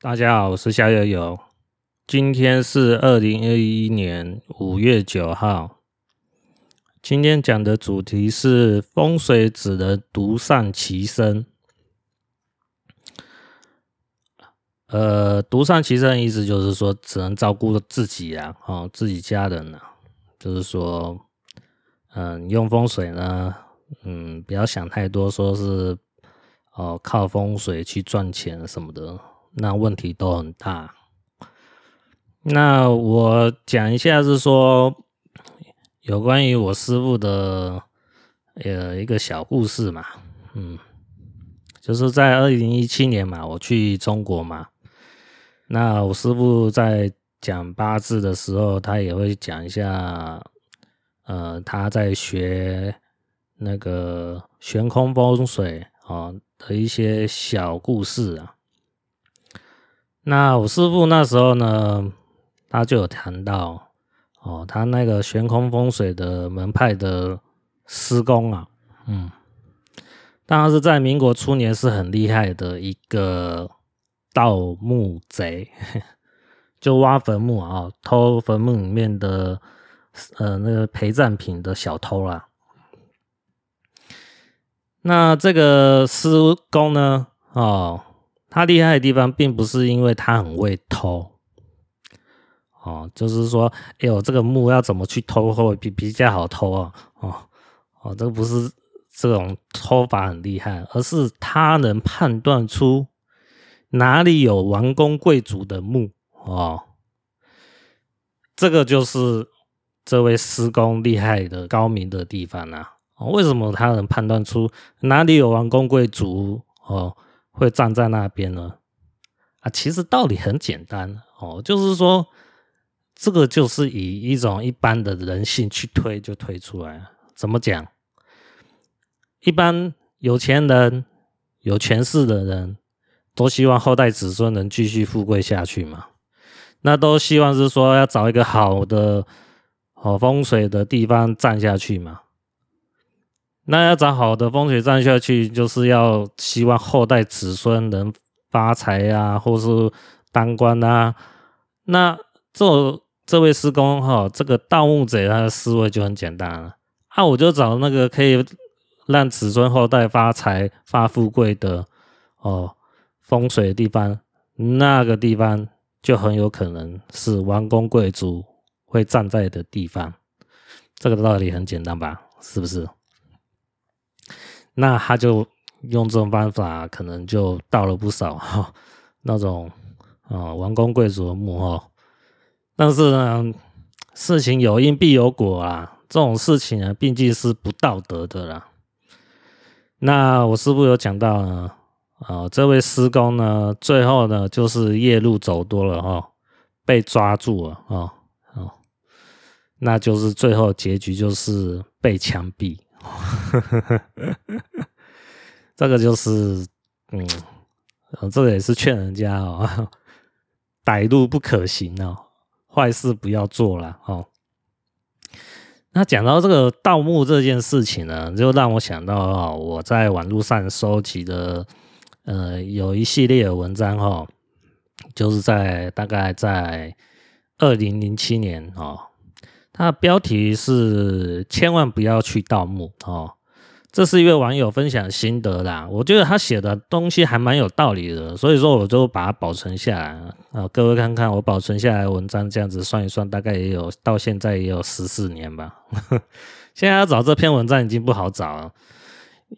大家好，我是夏悠悠。今天是二零二一年五月九号。今天讲的主题是风水只能独善其身。呃，独善其身的意思就是说，只能照顾自己啊，哦，自己家人啊，就是说，嗯，用风水呢，嗯，不要想太多，说是哦，靠风水去赚钱什么的，那问题都很大。那我讲一下是说，有关于我师傅的呃一个小故事嘛，嗯，就是在二零一七年嘛，我去中国嘛。那我师傅在讲八字的时候，他也会讲一下，呃，他在学那个悬空风水啊的一些小故事啊。那我师傅那时候呢，他就有谈到哦，他那个悬空风水的门派的师公啊，嗯，当然是在民国初年是很厉害的一个。盗墓贼 就挖坟墓啊，偷坟墓里面的呃那个陪葬品的小偷啦。那这个师公呢，哦，他厉害的地方并不是因为他很会偷，哦，就是说，哎呦，这个墓要怎么去偷会比比较好偷啊？哦哦，这个不是这种偷法很厉害，而是他能判断出。哪里有王公贵族的墓哦？这个就是这位施工厉害的高明的地方啊！为什么他能判断出哪里有王公贵族哦会站在那边呢？啊，其实道理很简单哦，就是说这个就是以一种一般的人性去推就推出来了。怎么讲？一般有钱人、有权势的人。都希望后代子孙能继续富贵下去嘛？那都希望是说要找一个好的好风水的地方站下去嘛？那要找好的风水站下去，就是要希望后代子孙能发财啊，或是当官啊。那这这位师公哈，这个盗墓贼他的思维就很简单了啊，我就找那个可以让子孙后代发财发富贵的哦。风水的地方，那个地方就很有可能是王公贵族会站在的地方。这个道理很简单吧？是不是？那他就用这种方法，可能就盗了不少 哈那种啊王公贵族的墓哈。但是呢，事情有因必有果啊，这种事情啊，毕竟是不道德的啦。那我师傅有讲到呢。啊、这位师公呢，最后呢，就是夜路走多了、哦，被抓住了、哦哦，那就是最后结局就是被枪毙。这个就是，嗯，这个也是劝人家哦，歹路不可行哦，坏事不要做了哦。那讲到这个盗墓这件事情呢，就让我想到哦，我在网络上收集的。呃，有一系列的文章哈，就是在大概在二零零七年哦，它的标题是“千万不要去盗墓”哦，这是一位网友分享心得啦，我觉得他写的东西还蛮有道理的，所以说我就把它保存下来啊。各位看看我保存下来文章，这样子算一算，大概也有到现在也有十四年吧。现在要找这篇文章已经不好找了。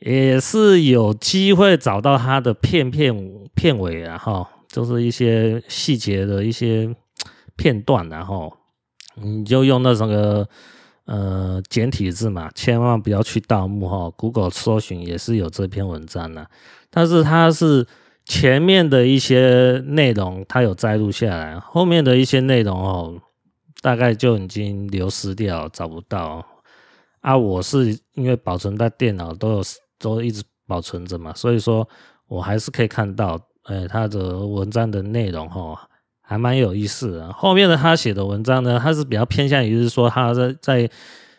也是有机会找到他的片片片尾，然后就是一些细节的一些片段，然后你就用那什么呃简体字嘛，千万不要去盗墓哈。Google 搜寻也是有这篇文章的，但是它是前面的一些内容，它有摘录下来，后面的一些内容哦，大概就已经流失掉，找不到。啊，我是因为保存在电脑都有都一直保存着嘛，所以说我还是可以看到，哎，他的文章的内容哈，还蛮有意思的。后面的他写的文章呢，他是比较偏向于是说他在在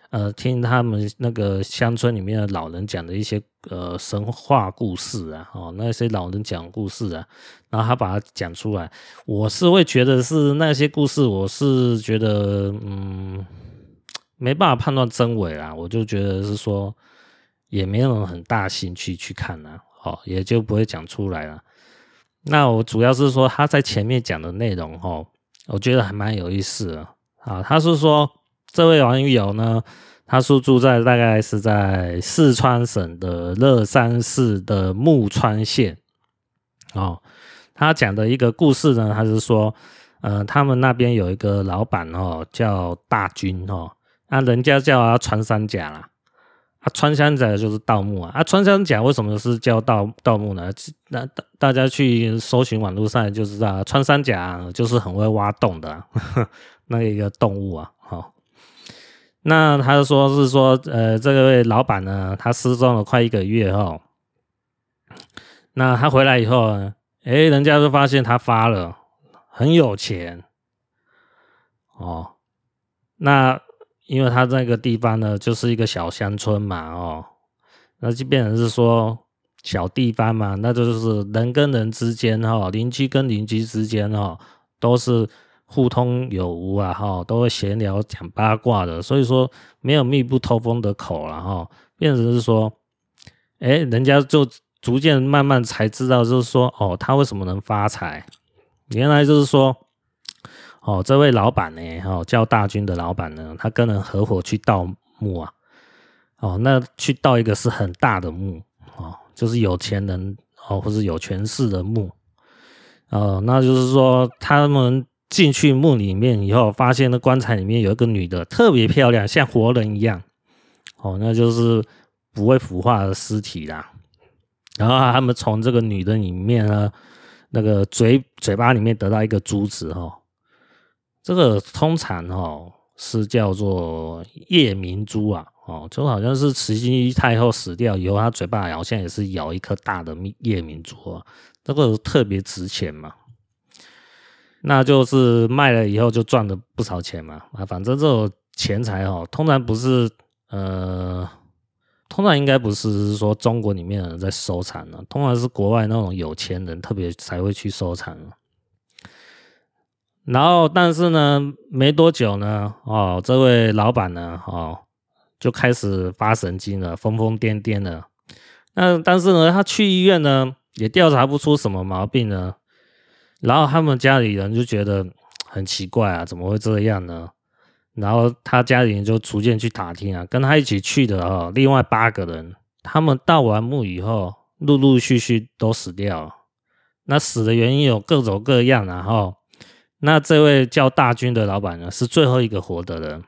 呃，听他们那个乡村里面的老人讲的一些呃神话故事啊，哦，那些老人讲故事啊，然后他把它讲出来，我是会觉得是那些故事，我是觉得嗯，没办法判断真伪啦，我就觉得是说也没有很大兴趣去看啊，哦，也就不会讲出来了。那我主要是说他在前面讲的内容哦，我觉得还蛮有意思的啊，他是说。这位网友呢，他是住在大概是在四川省的乐山市的木川县哦。他讲的一个故事呢，他是说，呃，他们那边有一个老板哦，叫大军哦，那人家叫他穿山甲啦，啊，穿山甲就是盗墓啊，啊，穿山甲为什么是叫盗盗墓呢？那大大家去搜寻网络上就知道，穿山甲就是很会挖洞的 那一个动物啊，好。那他说是说，呃，这位老板呢，他失踪了快一个月哈。那他回来以后呢，哎，人家就发现他发了，很有钱哦。那因为他那个地方呢，就是一个小乡村嘛，哦，那就变成是说小地方嘛，那就是人跟人之间哈，邻居跟邻居之间哈，都是。互通有无啊，哈，都会闲聊讲八卦的，所以说没有密不透风的口了哈。变成是说，哎，人家就逐渐慢慢才知道，就是说，哦，他为什么能发财？原来就是说，哦，这位老板呢，哦，叫大军的老板呢，他跟人合伙去盗墓啊，哦，那去盗一个是很大的墓，哦，就是有钱人哦，或是有权势的墓，哦，那就是说他们。进去墓里面以后，发现那棺材里面有一个女的，特别漂亮，像活人一样。哦，那就是不会腐化的尸体啦。然后他们从这个女的里面呢，那个嘴嘴巴里面得到一个珠子哦。这个通常哦是叫做夜明珠啊。哦，就好像是慈禧太后死掉以后，她嘴巴好像也是咬一颗大的夜明珠啊。这个特别值钱嘛。那就是卖了以后就赚了不少钱嘛啊，反正这种钱财哦，通常不是呃，通常应该不是说中国里面的人在收藏的，通常是国外那种有钱人特别才会去收藏。然后，但是呢，没多久呢，哦，这位老板呢，哦，就开始发神经了，疯疯癫癫的。那但是呢，他去医院呢，也调查不出什么毛病呢。然后他们家里人就觉得很奇怪啊，怎么会这样呢？然后他家里人就逐渐去打听啊，跟他一起去的哦，另外八个人，他们盗完墓以后，陆陆续续都死掉了。那死的原因有各种各样啊，哈。那这位叫大军的老板呢，是最后一个活的人。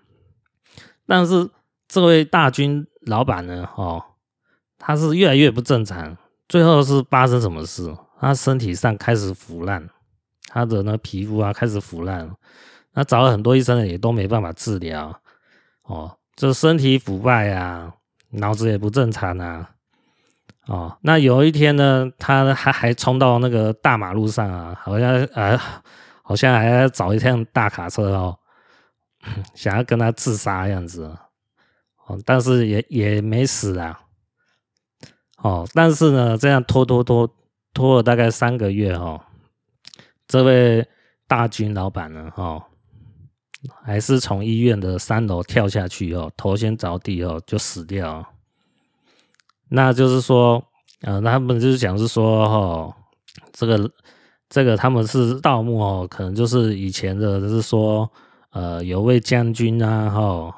但是这位大军老板呢，哦，他是越来越不正常，最后是发生什么事？他身体上开始腐烂。他的那皮肤啊开始腐烂，那找了很多医生也都没办法治疗哦，这身体腐败啊，脑子也不正常啊，哦，那有一天呢，他还还冲到那个大马路上啊，好像呃，好像还要找一辆大卡车哦，想要跟他自杀样子哦，但是也也没死啊，哦，但是呢，这样拖拖拖拖了大概三个月哦。这位大军老板呢，哈，还是从医院的三楼跳下去哦，头先着地哦，就死掉。那就是说，呃，他们就是讲是说，哈，这个这个他们是盗墓哦，可能就是以前的，就是说，呃，有位将军啊，哈，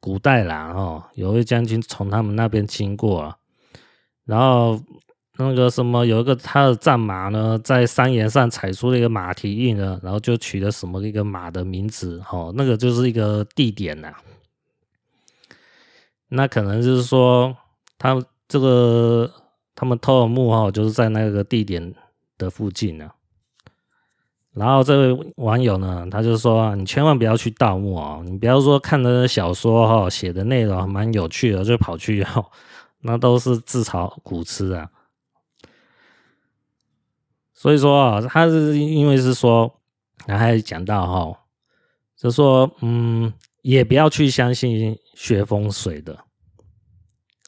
古代啦，哈，有位将军从他们那边经过，然后。那个什么，有一个他的战马呢，在山岩上踩出了一个马蹄印呢，然后就取了什么一个马的名字，哦，那个就是一个地点呐。那可能就是说，他这个他们偷的墓哈，就是在那个地点的附近呢。然后这位网友呢，他就说，你千万不要去盗墓哦，你不要说看的小说哈，写的内容蛮有趣的，就跑去哦，那都是自讨苦吃啊。所以说啊，他是因为是说，他还讲到哈，就说嗯，也不要去相信学风水的。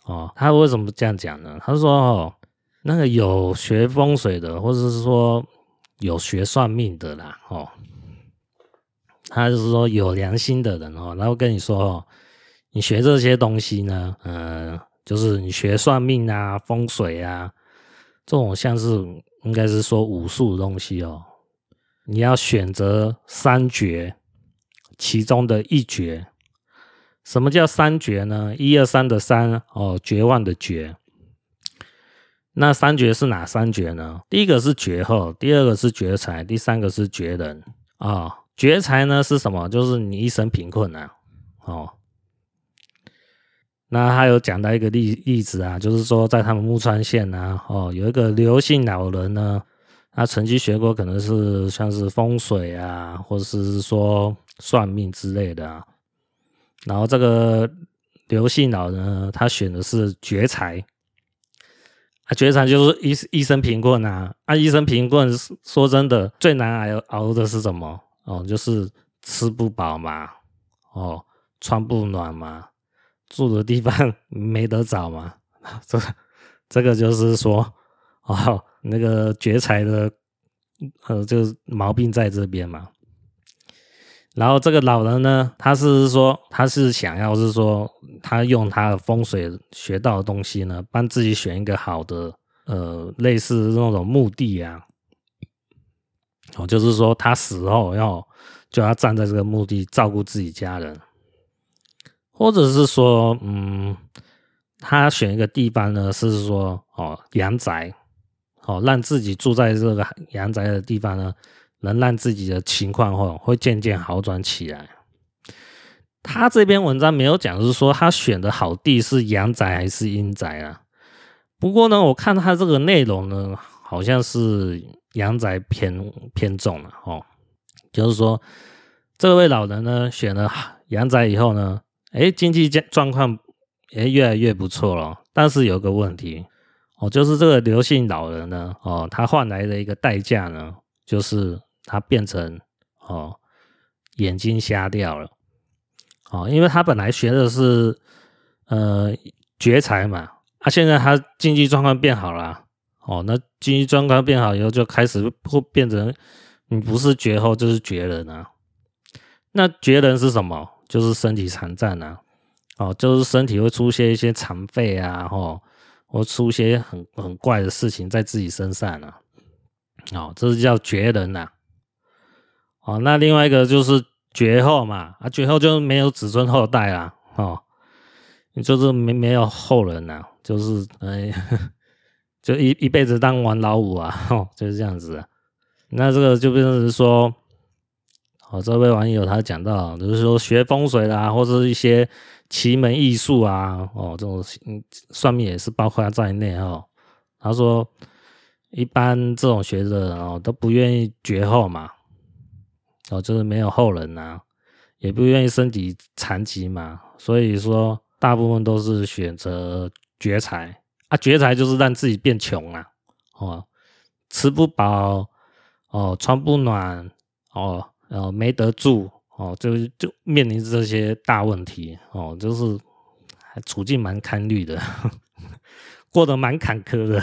哦，他为什么这样讲呢？他说哦，那个有学风水的，或者是说有学算命的啦，哦，他就是说有良心的人哦，然后跟你说哦，你学这些东西呢，嗯、呃，就是你学算命啊、风水啊，这种像是应该是说武术的东西哦，你要选择三绝，其中的一绝。什么叫三绝呢？一二三的三哦，绝望的绝。那三绝是哪三绝呢？第一个是绝后，第二个是绝财，第三个是绝人啊、哦。绝财呢是什么？就是你一生贫困啊。哦，那还有讲到一个例例子啊，就是说在他们木川县啊，哦，有一个刘姓老人呢，他曾经学过，可能是像是风水啊，或者是说算命之类的啊。然后这个刘姓老人呢，他选的是绝财，绝财就是一一生贫困啊，啊，一生贫困，说真的，最难熬熬的是什么？哦，就是吃不饱嘛，哦，穿不暖嘛，住的地方 没得找嘛，这这个就是说，哦，那个绝财的，呃，就是毛病在这边嘛。然后这个老人呢，他是说，他是想要是说，他用他的风水学到的东西呢，帮自己选一个好的，呃，类似那种墓地啊，哦，就是说他死后要就要站在这个墓地照顾自己家人，或者是说，嗯，他选一个地方呢，是说哦，阳宅，哦，让自己住在这个阳宅的地方呢。能让自己的情况会会渐渐好转起来。他这篇文章没有讲，是说他选的好地是阳宅还是阴宅啊？不过呢，我看他这个内容呢，好像是阳宅偏偏重了哦。就是说，这位老人呢选了阳宅以后呢，哎，经济状况也越来越不错了。但是有个问题哦，就是这个刘姓老人呢，哦，他换来的一个代价呢，就是。他变成哦，眼睛瞎掉了，哦，因为他本来学的是呃绝财嘛，啊，现在他经济状况变好了，哦，那经济状况变好以后，就开始会变成你不是绝后就是绝人啊。那绝人是什么？就是身体残障啊，哦，就是身体会出现一些残废啊，哦，或出些很很怪的事情在自己身上啊，哦，这是叫绝人呐。哦，那另外一个就是绝后嘛，啊，绝后就没有子孙后代啦，哦，就是没没有后人呐，就是哎，就一一辈子当完老五啊，哦，就是这样子。那这个就变成是说，哦，这位网友他讲到，就是说学风水啦，或者是一些奇门异术啊，哦，这种算命也是包括在内哦。他说，一般这种学者哦都不愿意绝后嘛。哦，就是没有后人呐、啊，也不愿意身体残疾嘛，所以说大部分都是选择绝财啊，绝财就是让自己变穷啊，哦，吃不饱，哦，穿不暖，哦，然后没得住，哦，就就面临这些大问题，哦，就是还处境蛮堪虑的，过得蛮坎坷的。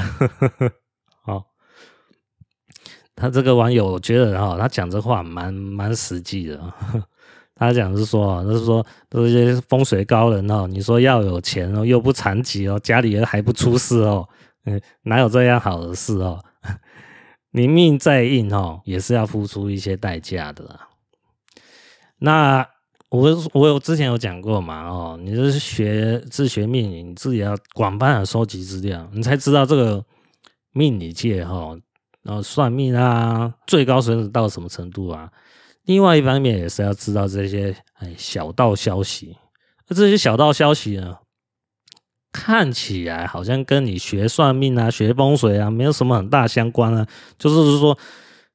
他这个网友觉得哈，他讲这话蛮蛮实际的。他讲是说，就是说这些风水高人哦，你说要有钱哦，又不残疾哦，家里人还不出事哦，哪有这样好的事哦？你命再硬哦，也是要付出一些代价的。那我我有之前有讲过嘛，哦，你是学自学命理，你自己要广泛的收集资料，你才知道这个命理界哈。然后算命啊，最高水准到什么程度啊？另外一方面也是要知道这些哎小道消息。那这些小道消息呢，看起来好像跟你学算命啊、学风水啊没有什么很大相关啊。就是说，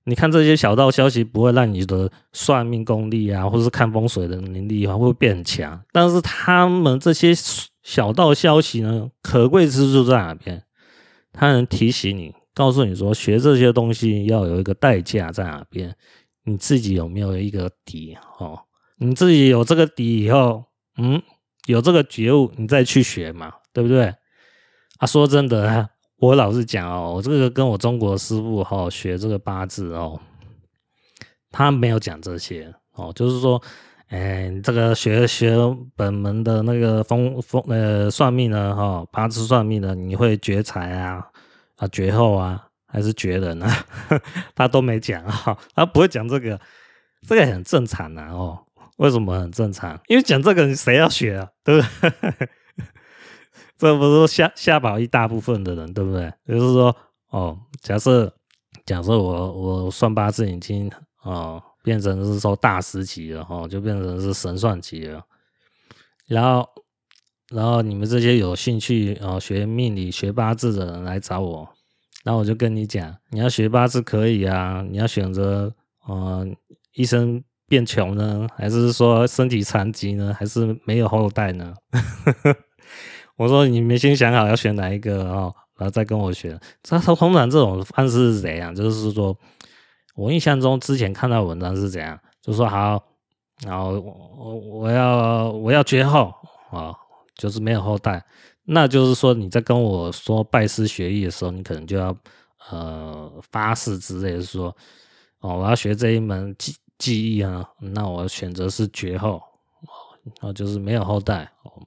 你看这些小道消息不会让你的算命功力啊，或者是看风水的能力啊会变强。但是他们这些小道消息呢，可贵之处在哪边？它能提醒你。告诉你说，学这些东西要有一个代价在哪边，你自己有没有一个底？哦，你自己有这个底以后，嗯，有这个觉悟，你再去学嘛，对不对？啊，说真的，我老实讲哦，我这个跟我中国师傅哈学这个八字哦，他没有讲这些哦，就是说，哎，这个学学本门的那个风风呃算命呢哈，八字算命的，你会绝财啊绝后啊，还是绝人啊？他都没讲啊，他不会讲这个，这个很正常啊哦。为什么很正常？因为讲这个谁要学啊？对不对？这不是吓吓跑一大部分的人，对不对？就是说，哦，假设假设我我算八字已经哦变成是说大师级了，哦，就变成是神算级了。然后然后你们这些有兴趣哦学命理、学八字的人来找我，那我就跟你讲，你要学八字可以啊，你要选择呃一生。变穷呢，还是说身体残疾呢，还是没有后代呢？我说你们先想好要选哪一个哦，然后再跟我选。他说通常这种方式是怎样？就是说我印象中之前看到文章是怎样，就是说好，然后我我要我要绝后啊，就是没有后代。那就是说你在跟我说拜师学艺的时候，你可能就要呃发誓之类的说哦，我要学这一门技。技艺啊，那我选择是绝后哦，就是没有后代哦。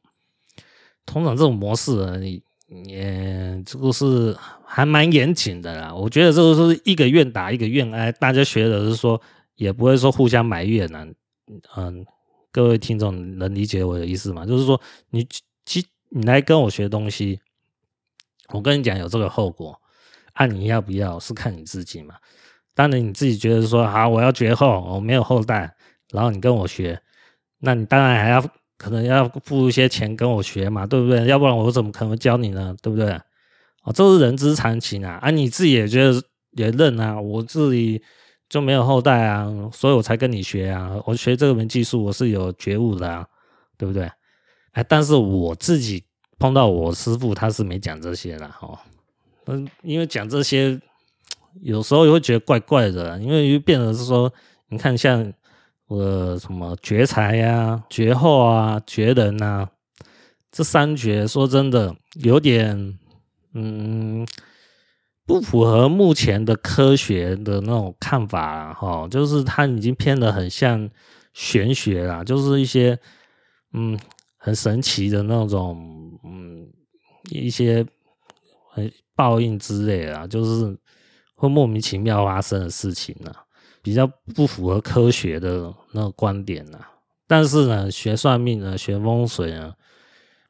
通常这种模式啊，你也这个是还蛮严谨的啦。我觉得这个是一个愿打一个愿挨，大家学的是说也不会说互相埋怨啊。嗯，各位听众能理解我的意思吗？就是说你其你来跟我学东西，我跟你讲有这个后果，按你要不要是看你自己嘛。当然你自己觉得说好，我要绝后，我没有后代，然后你跟我学，那你当然还要可能要付一些钱跟我学嘛，对不对？要不然我怎么可能教你呢？对不对？哦，这是人之常情啊！啊，你自己也觉得也认啊，我自己就没有后代啊，所以我才跟你学啊。我学这门技术，我是有觉悟的啊，对不对？哎，但是我自己碰到我师傅，他是没讲这些的哦，嗯，因为讲这些。有时候也会觉得怪怪的，因为又变成是说，你看像我什么绝才呀、绝后啊、绝人啊，这三绝，说真的有点嗯不符合目前的科学的那种看法哈，就是它已经偏得很像玄学啦，就是一些嗯很神奇的那种嗯一些很报应之类的，就是。会莫名其妙发生的事情呢、比较不符合科学的那个观点呢、但是呢，学算命呢，学风水呢，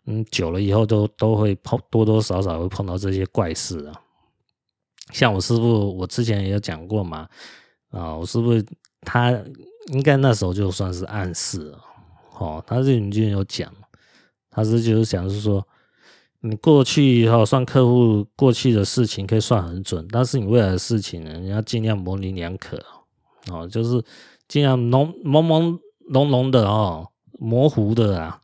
嗯，久了以后都都会碰，多多少少会碰到这些怪事啊。像我师傅，我之前也有讲过嘛，啊，我师傅他应该那时候就算是暗示了，哦，他这里就有讲，他是就是想是说。你过去以后算客户过去的事情可以算很准，但是你未来的事情呢，你要尽量模棱两可哦，就是尽量浓朦朦胧胧的哦，模糊的啊，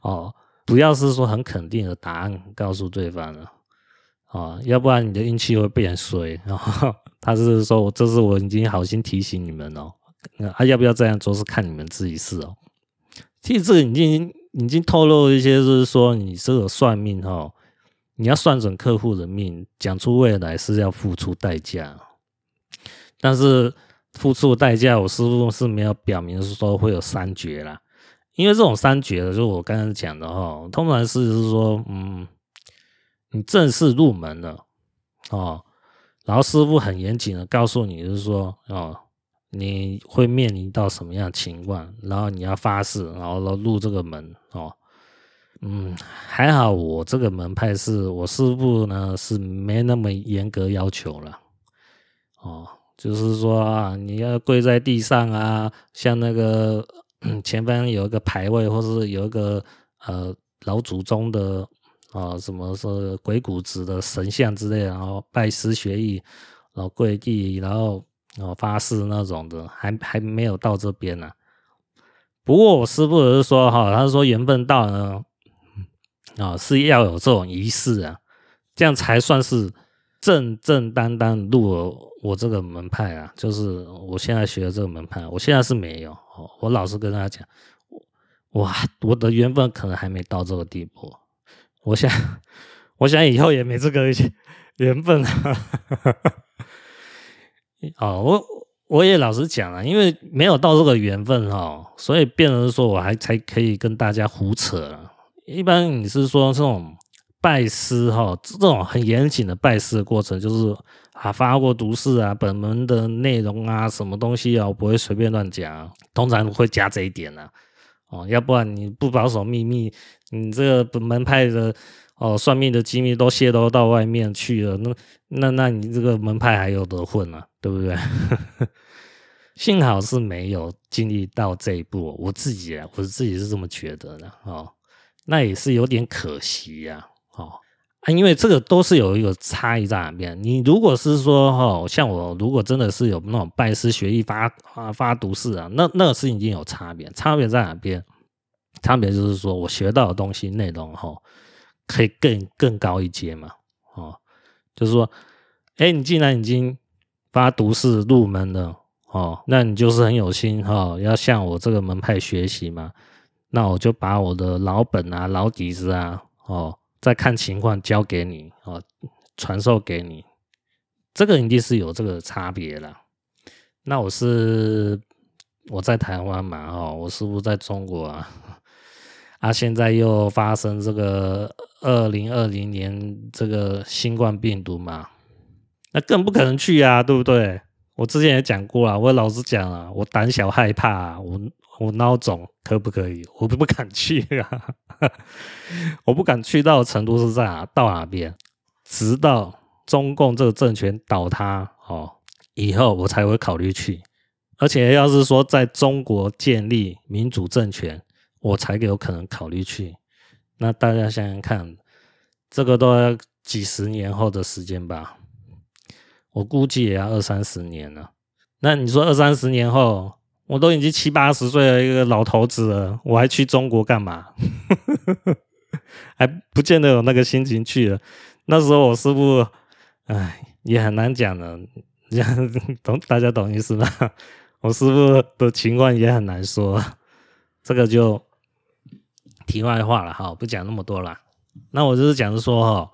哦，不要是说很肯定的答案告诉对方了啊，要不然你的运气会变衰。然后他是说，这是我已经好心提醒你们哦，啊，要不要这样做是看你们自己事哦。其实这个已经。已经透露一些，就是说你这个算命哈，你要算准客户的命，讲出未来是要付出代价。但是付出代价，我师傅是没有表明是说会有三绝啦。因为这种三绝的，就是我刚刚讲的哈，通常是就是说，嗯，你正式入门了哦，然后师傅很严谨的告诉你，就是说哦。你会面临到什么样情况？然后你要发誓，然后入这个门哦。嗯，还好我这个门派是我师父呢是没那么严格要求了哦。就是说啊，你要跪在地上啊，像那个前方有一个牌位，或是有一个呃老祖宗的啊，什么是鬼谷子的神像之类，然后拜师学艺，然后跪地，然后。哦，发誓那种的，还还没有到这边呢、不过我师父是说哈，他说缘分到呢，啊是要有这种仪式啊，这样才算是正正当当入了我这个门派啊，就是我现在学的这个门派，我现在是没有。我老实跟大家讲，哇，我的缘分可能还没到这个地步。我想，我想以后也没这个 缘分啊。哦，我我也老实讲啊，因为没有到这个缘分哈，所以变成说我还才可以跟大家胡扯了。一般你是说这种拜师哈，这种很严谨的拜师的过程，就是啊发过毒誓啊，本门的内容啊，什么东西啊，我不会随便乱讲，通常会加这一点啊。哦，要不然你不保守秘密，你这个本门派的哦算命的机密都泄露到外面去了，那那那你这个门派还有得混啊，对不对？幸好是没有经历到这一步，我自己啊，我自己是这么觉得的哦。那也是有点可惜呀，哦，因为这个都是有一个差异在哪边。你如果是说哦，像我如果真的是有那种拜师学艺发啊发毒誓啊，那那个是已经有差别。差别在哪边？差别就是说我学到的东西内容哈，可以更更高一阶嘛，哦，就是说，哎，你既然已经发毒誓入门的，哦，那你就是很有心哈，要向我这个门派学习嘛。那我就把我的老本啊、老底子啊，哦，再看情况交给你哦，传授给你。这个一定是有这个差别了。那我是我在台湾嘛，哦，我是不是在中国啊？啊，现在又发生这个二零二零年这个新冠病毒嘛，那更不可能去啊，对不对？我之前也讲过啊，我老实讲啊，我胆小害怕，我。我孬种可不可以？我不敢去啊！我不敢去到的程度是在哪？到哪边？直到中共这个政权倒塌哦以后，我才会考虑去。而且要是说在中国建立民主政权，我才有可能考虑去。那大家想想看，这个都要几十年后的时间吧？我估计也要二三十年了。那你说二三十年后？我都已经七八十岁了，一个老头子了，我还去中国干嘛？还不见得有那个心情去了。那时候我师傅，哎，也很难讲的，懂大家懂意思吗？我师傅的情况也很难说，这个就题外话了哈，不讲那么多了。那我就是讲说哈，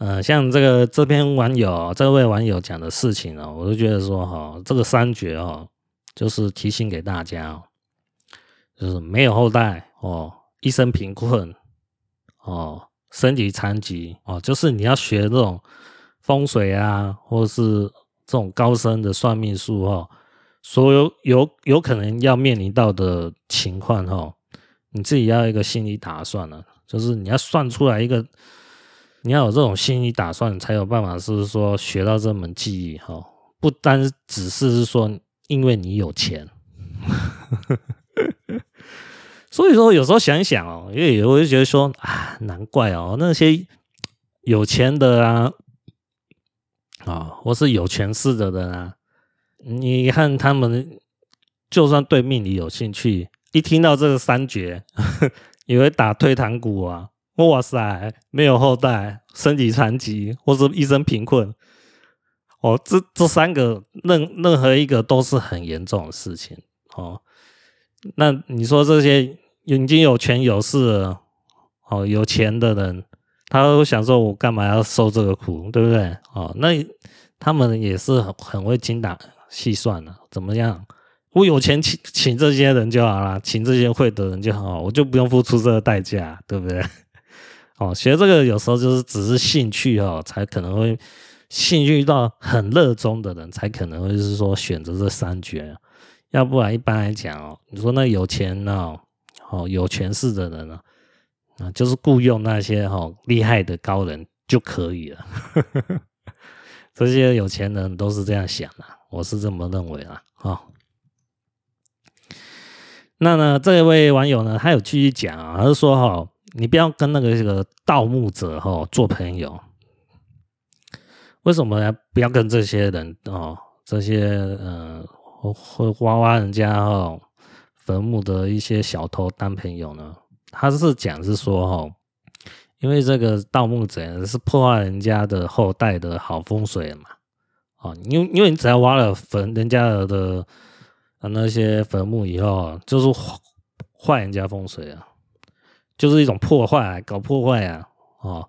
呃，像这个这篇网友这位网友讲的事情呢，我就觉得说哈，这个三绝哦。就是提醒给大家哦，就是没有后代哦，一生贫困哦，身体残疾哦，就是你要学这种风水啊，或是这种高深的算命术哦，所有有有可能要面临到的情况哦，你自己要一个心理打算了，就是你要算出来一个，你要有这种心理打算，才有办法是说学到这门技艺哈，不单只是是说。因为你有钱，所以说有时候想一想哦，因为我就觉得说啊，难怪哦，那些有钱的啊，啊，或是有权势的人啊，你看他们，就算对命理有兴趣，一听到这个三绝，以为打退堂鼓啊，哇塞，没有后代，身体残疾，或是一生贫困。哦，这这三个任任何一个都是很严重的事情哦。那你说这些已经有权有势，哦，有钱的人，他都想说，我干嘛要受这个苦，对不对？哦，那他们也是很很会精打细算的，怎么样？我有钱请请这些人就好了，请这些会的人就好，我就不用付出这个代价，对不对？哦，学这个有时候就是只是兴趣哦，才可能会。兴趣到很热衷的人才可能会是说选择这三绝，要不然一般来讲哦，你说那有钱哦，哦有权势的人呢，啊就是雇佣那些哦厉害的高人就可以了。这些有钱人都是这样想的，我是这么认为啊。哦，那呢这位网友呢，他有继续讲啊，他是说哈，你不要跟那个这个盗墓者哈做朋友。为什么呢不要跟这些人哦？这些呃，会挖挖人家哦坟墓的一些小偷当朋友呢？他是讲是说哦，因为这个盗墓者是破坏人家的后代的好风水嘛，哦，因为因为你只要挖了坟人家的那些坟墓以后，就是坏人家风水啊，就是一种破坏，搞破坏啊，哦，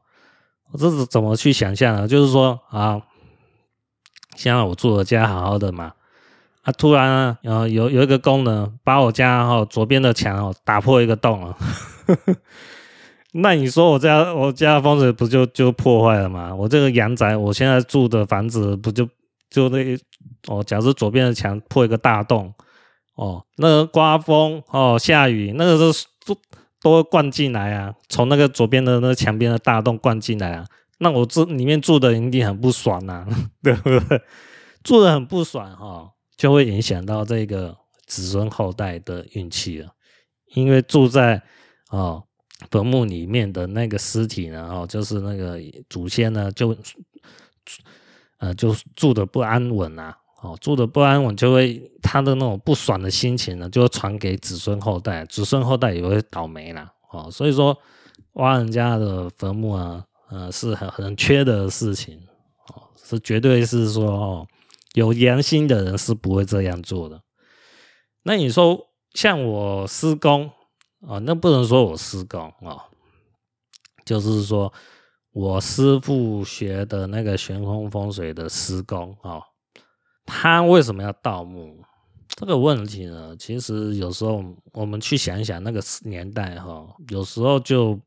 这是怎么去想象呢？就是说啊，现在我住的家好好的嘛，啊，突然啊，有有一个功能把我家哈左边的墙哦打破一个洞了。那你说我家我家的风水不就就破坏了吗？我这个阳宅，我现在住的房子不就就那哦？假设左边的墙破一个大洞哦，那个刮风哦，下雨那个是都会灌进来啊，从那个左边的那个墙边的大洞灌进来啊，那我这里面住的一定很不爽呐、啊，对不对？住的很不爽哈、哦，就会影响到这个子孙后代的运气了，因为住在哦。坟墓里面的那个尸体呢？哦，就是那个祖先呢，就呃，就住的不安稳啊。哦，住的不安稳，就会他的那种不爽的心情呢，就会传给子孙后代，子孙后代也会倒霉啦。哦，所以说挖人家的坟墓啊，呃，是很很缺德的事情。哦，是绝对是说哦，有良心的人是不会这样做的。那你说像我师公。啊、哦，那不能说我师公啊、哦，就是说我师傅学的那个悬空风水的师公啊、哦，他为什么要盗墓？这个问题呢，其实有时候我们去想一想那个年代哈、有时候就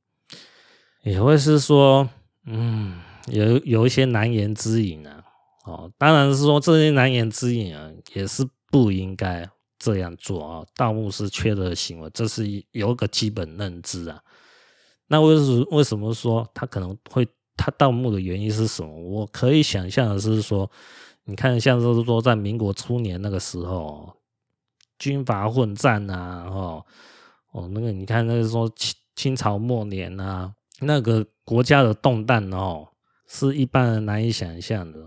也会是说，嗯，有有一些难言之隐啊。哦，当然是说这些难言之隐啊，也是不应该。这样做啊，盗墓是缺德行为，这是有个基本认知啊。那为什为什么说他可能会他盗墓的原因是什么？我可以想象的是说，你看像是说在民国初年那个时候，军阀混战啊，哦哦，那个你看那个说清清朝末年啊，那个国家的动荡哦，是一般人难以想象的。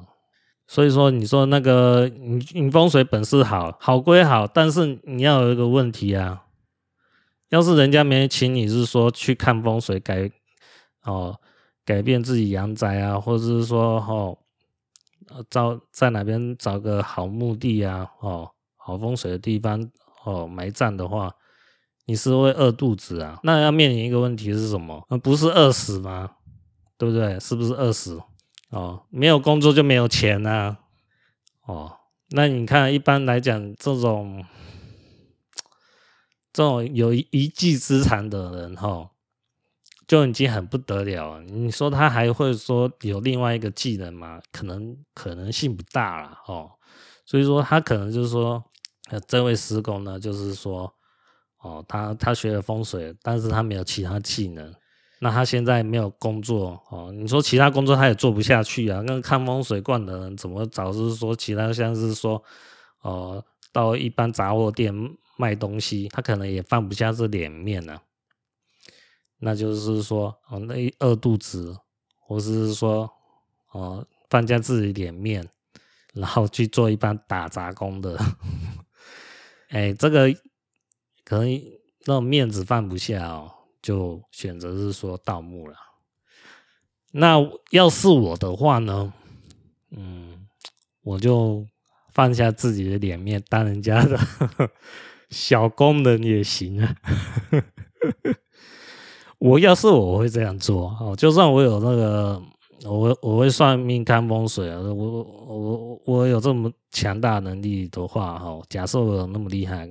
所以说，你说那个你你风水本事好，好归好，但是你要有一个问题啊，要是人家没请你是说去看风水改哦，改变自己阳宅啊，或者是说哦，找在哪边找个好墓地啊，哦，好风水的地方哦埋葬的话，你是会饿肚子啊？那要面临一个问题是什么？不是饿死吗？对不对？是不是饿死？哦，没有工作就没有钱呐、啊。哦，那你看，一般来讲，这种这种有一技之长的人，哈、哦，就已经很不得了了。你说他还会说有另外一个技能吗？可能可能性不大了，哦。所以说他可能就是说，这位师公呢，就是说，哦，他他学了风水，但是他没有其他技能。那他现在没有工作哦，你说其他工作他也做不下去啊。那看风水观的人怎么找？是说其他像是说，哦，到一般杂货店卖东西，他可能也放不下这脸面呢、啊。那就是说，哦，那饿肚子，或是说，哦，放下自己脸面，然后去做一般打杂工的。哎，这个可能那种面子放不下哦。就选择是说盗墓了。那要是我的话呢？嗯，我就放下自己的脸面，当人家的 小工人也行啊。我要是我会这样做哦，就算我有那个，我我会算命看风水啊，我我我有这么强大能力的话哈，假设我有那么厉害、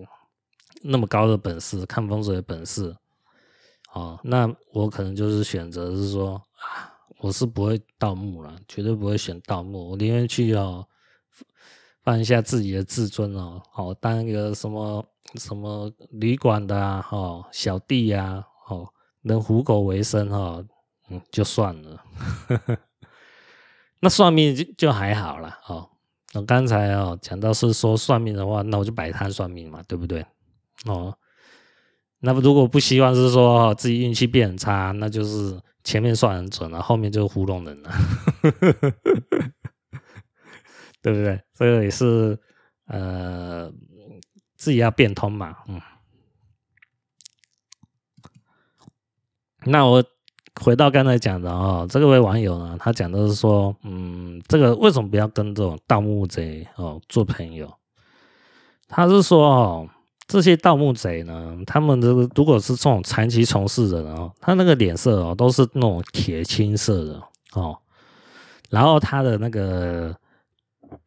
那么高的本事，看风水的本事。哦，那我可能就是选择是说啊，我是不会盗墓了，绝对不会选盗墓。我宁愿去哦，放一下自己的自尊哦，好当一个什么什么旅馆的啊，哦小弟呀、哦能糊口为生哈、哦，嗯就算了。那算命就就还好了哦。我刚才哦讲到是说算命的话，那我就摆摊算命嘛，对不对？哦。那如果不希望是说自己运气变很差，那就是前面算很准了，后面就糊弄人了，对不对？这个也是呃自己要变通嘛，嗯。那我回到刚才讲的哦，这个位网友呢，他讲的是说，嗯，这个为什么不要跟这种盗墓贼哦做朋友？他是说哦，这些盗墓贼呢，他们这个如果是这种长期从事的哦，他那个脸色哦都是那种铁青色的哦，然后他的那个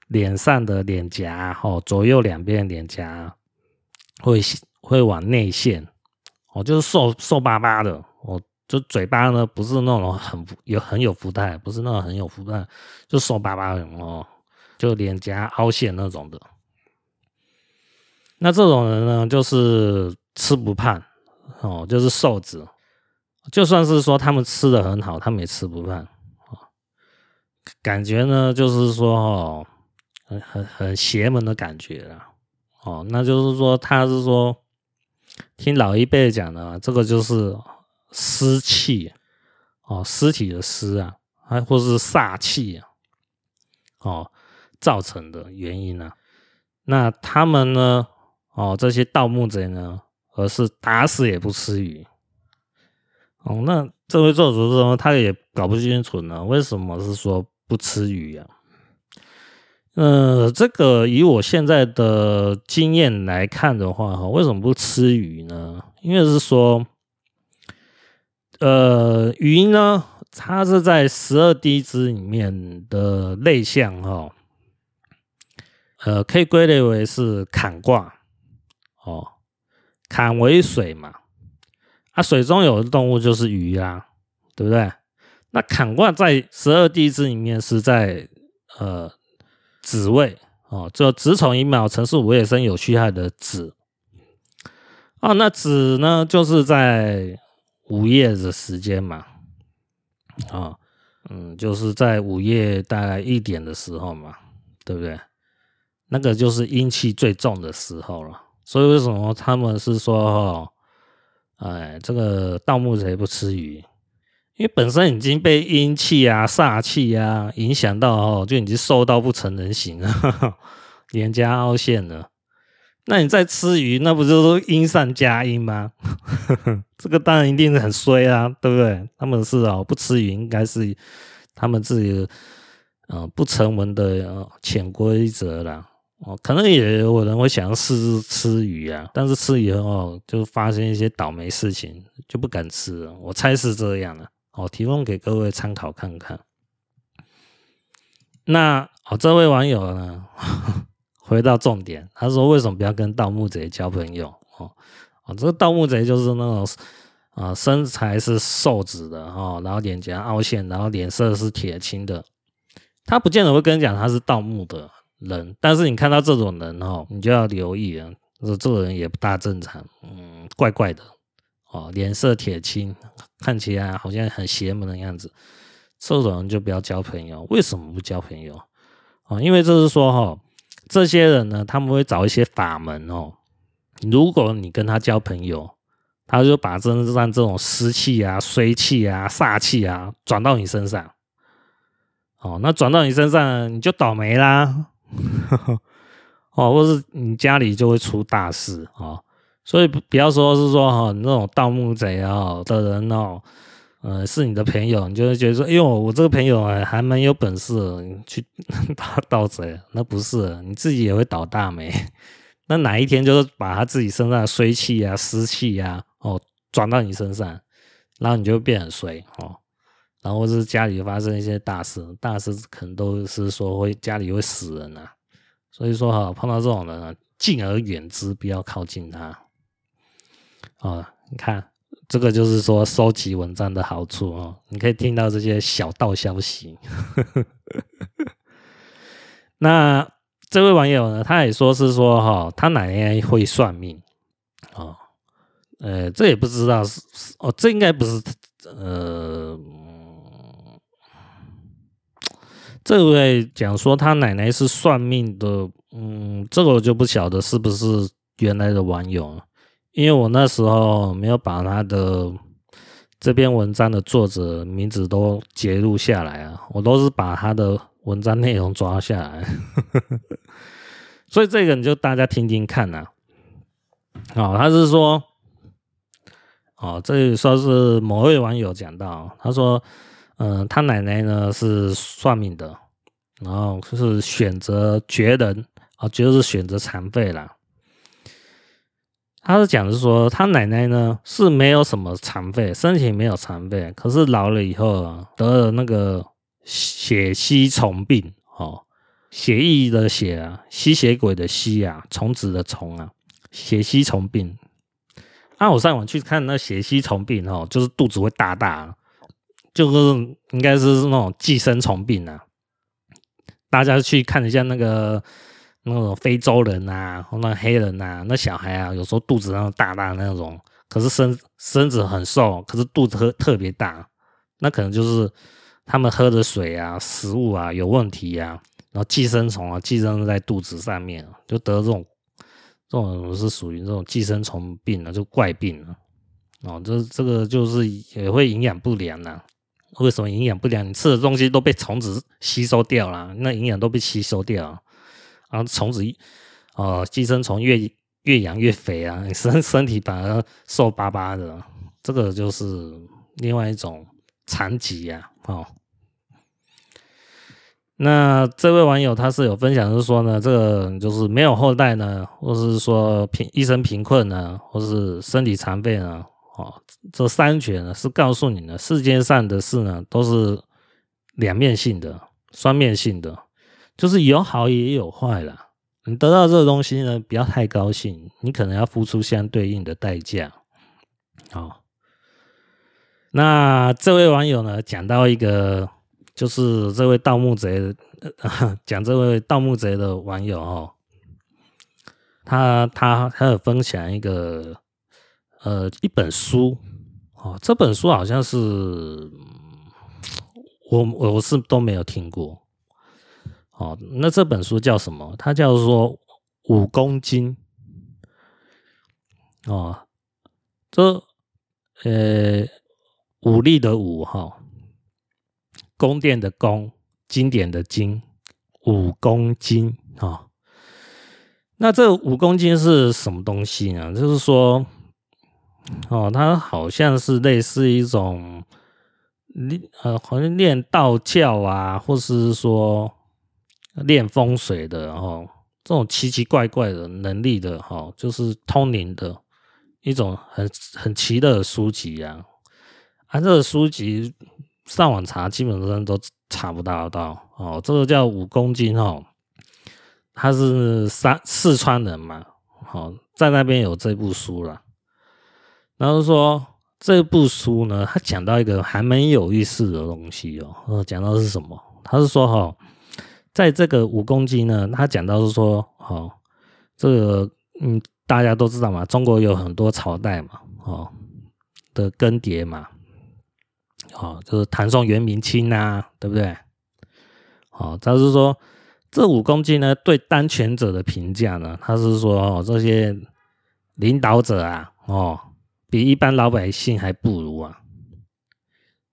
脸上的脸颊哦，左右两边脸颊会会往内陷哦，就是瘦瘦巴巴的。就嘴巴呢，不是那种很有很有福袋，不是那种很有福袋，就瘦巴巴的哦，就脸颊凹陷那种的。那这种人呢，就是吃不胖哦，就是瘦子。就算是说他们吃的很好，他们也吃不胖。感觉呢，就是说哦，很很很邪门的感觉啦。哦，那就是说他是说，听老一辈讲的，这个就是。尸气哦，尸体的尸啊，还或是煞气啊，哦，造成的原因啊。那他们呢？哦，这些盗墓贼呢，而是打死也不吃鱼。哦，那这位作者说，他也搞不清楚呢，为什么是说不吃鱼啊？呃，这个以我现在的经验来看的话，哈，为什么不吃鱼呢？因为是说。呃，鱼呢，它是在十二地支里面的类象哈，呃，可以归类为是坎卦哦，坎为水嘛，啊，水中有的动物就是鱼啊，对不对？那坎卦在十二地支里面是在呃子位哦，就子丑寅卯辰巳午未申酉戌亥的子啊，那子呢就是在。午夜的时间嘛，啊，嗯，就是在午夜大概一点的时候嘛，对不对？那个就是阴气最重的时候了。所以为什么他们是说哈，哎，这个盗墓贼不吃鱼？因为本身已经被阴气啊、煞气啊影响到哦，就已经瘦到不成人形了，脸颊凹陷了。那你在吃鱼，那不就是阴上加阴吗？这个当然一定是很衰啊，对不对？他们是哦，不吃鱼应该是他们自己呃不成文的潜规则啦。哦，可能也有人会想要试试吃鱼啊，但是吃以后就发生一些倒霉事情，就不敢吃了。我猜是这样的哦，提供给各位参考看看。那哦，这位网友呢？回到重点，他说：“为什么不要跟盗墓贼交朋友？”哦，哦，这个盗墓贼就是那种啊，身材是瘦子的哦，然后脸颊凹陷，然后脸色是铁青的。他不见得会跟你讲他是盗墓的人，但是你看到这种人哦，你就要留意啊，说这个人也不大正常，嗯，怪怪的哦，脸色铁青，看起来好像很邪门的样子。这种人就不要交朋友。为什么不交朋友？啊，因为这是说哈。这些人呢，他们会找一些法门哦。如果你跟他交朋友，他就把身上这种湿气啊、衰气啊、煞气啊转到你身上。哦，那转到你身上，你就倒霉啦。哦，或是你家里就会出大事哦。所以不要说是说哈，你那种盗墓贼啊的人哦。呃，是你的朋友，你就会觉得说，哎呦，我这个朋友啊，还蛮有本事，去打盗贼。那不是，你自己也会倒大霉。那哪一天就是把他自己身上的衰气啊、湿气啊，哦，转到你身上，然后你就变很衰哦。然后是家里发生一些大事，大事可能都是说会家里会死人啊。所以说哈，碰到这种人啊，敬而远之，不要靠近他。啊，你看。这个就是说收集文章的好处哦，你可以听到这些小道消息。那这位网友呢，他也说是说哈，他奶奶会算命哦，呃，这也不知道是哦，这应该不是呃，这位讲说他奶奶是算命的，嗯，这个我就不晓得是不是原来的网友。因为我那时候没有把他的这篇文章的作者名字都截录下来啊，我都是把他的文章内容抓下来，所以这个你就大家听听看呐。哦，他是说，哦，这里说是某位网友讲到，他说，嗯、他奶奶呢是算命的，然后就是选择绝人啊，就是选择残废了。他是讲的是说，他奶奶呢是没有什么残废，身体没有残废，可是老了以后，得了那个血吸虫病，哦，血液的血啊，吸血鬼的吸啊，虫子的虫啊，血吸虫病。啊，我上网去看那血吸虫病哦，就是肚子会大大，就是应该是那种寄生虫病啊。大家去看一下那个那种非洲人啊，或那黑人啊，那小孩啊，有时候肚子那种大大那种，可是身身子很瘦，可是肚子特特别大，那可能就是他们喝的水啊、食物啊有问题呀、啊，然后寄生虫啊寄生在肚子上面，就得这种。这种是属于这种寄生虫病啊，就怪病啊。哦，这这个就是也会营养不良啊。为什么营养不良？你吃的东西都被虫子吸收掉了，那营养都被吸收掉，然后虫子哦，寄生虫越越养越肥啊，身身体反而瘦巴巴的，这个就是另外一种残疾呀，哦。那这位网友他是有分享，是说呢，这个就是没有后代呢，或是说贫一生贫困呢，或是身体残废呢，哦，这三绝呢是告诉你呢，世界上的事呢都是两面性的、双面性的，就是有好也有坏啦。你得到这个东西呢，不要太高兴，你可能要付出相对应的代价。好，那这位网友呢讲到一个。就是这位盗墓贼，讲这位盗墓贼的网友哦，他他他有分享一个呃一本书哦，这本书好像是我我是都没有听过哦。那这本书叫什么？它叫做《武功经》哦，这呃武力的武哈。宫殿的宫，经典的经，武功经啊。那这武功经是什么东西呢？就是说，哦，它好像是类似一种练呃，好像练道教啊，或是说练风水的哦，这种奇奇怪怪的能力的哈，就是通灵的一种很很奇的书籍啊。啊，这个书籍。上网查基本上都查不到到哦，这个叫五公斤哦，他是三四川人嘛，好在那边有这部书了。然后说这部书呢，他讲到一个还蛮有意思的东西哦，讲到是什么？他是说哈，在这个五公斤呢，他讲到是说，哦，这个嗯，大家都知道嘛，中国有很多朝代嘛，哦的更迭嘛。哦，就是唐宋元明清呐，对不对？哦，他是说这五公斤呢，对当权者的评价呢，他是说哦，这些领导者啊，哦，比一般老百姓还不如啊。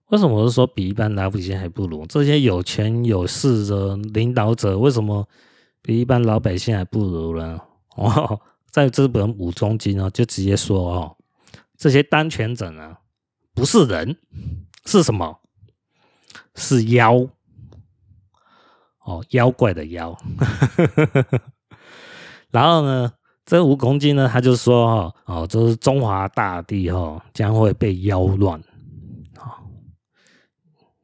为什么我是说比一般老百姓还不如？这些有权有势的领导者，为什么比一般老百姓还不如呢？哦，在这本武功经呢，就直接说哦，这些当权者呢，不是人。是什么？是妖哦，妖怪的妖。然后呢，这五公斤呢，他就说哦哦，这是中华大地哦将会被妖乱，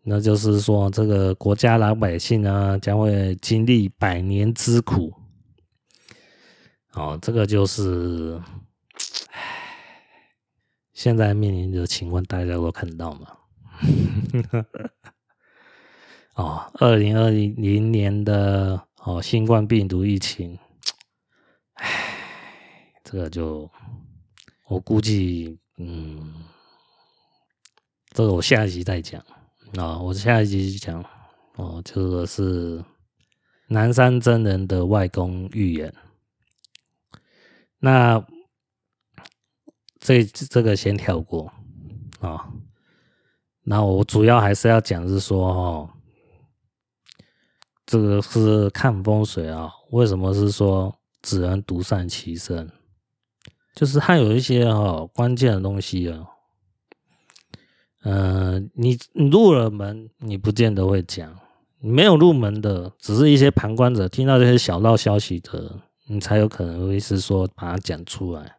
那就是说这个国家老百姓呢将会经历百年之苦。哦，这个就是唉现在面临的情况，大家都看到嘛。哦，二零二零年的哦，新冠病毒疫情，唉，这个就我估计，嗯，这个我下一集再讲啊，哦，我下一集讲哦，这个是南山真人的外公预言，那这这个先跳过啊。哦那我主要还是要讲是说，哦，这个是看风水啊。为什么是说只能独善其身？就是它有一些哈关键的东西啊，呃，你你入了门，你不见得会讲；没有入门的，只是一些旁观者听到这些小道消息的，你才有可能会是说把它讲出来。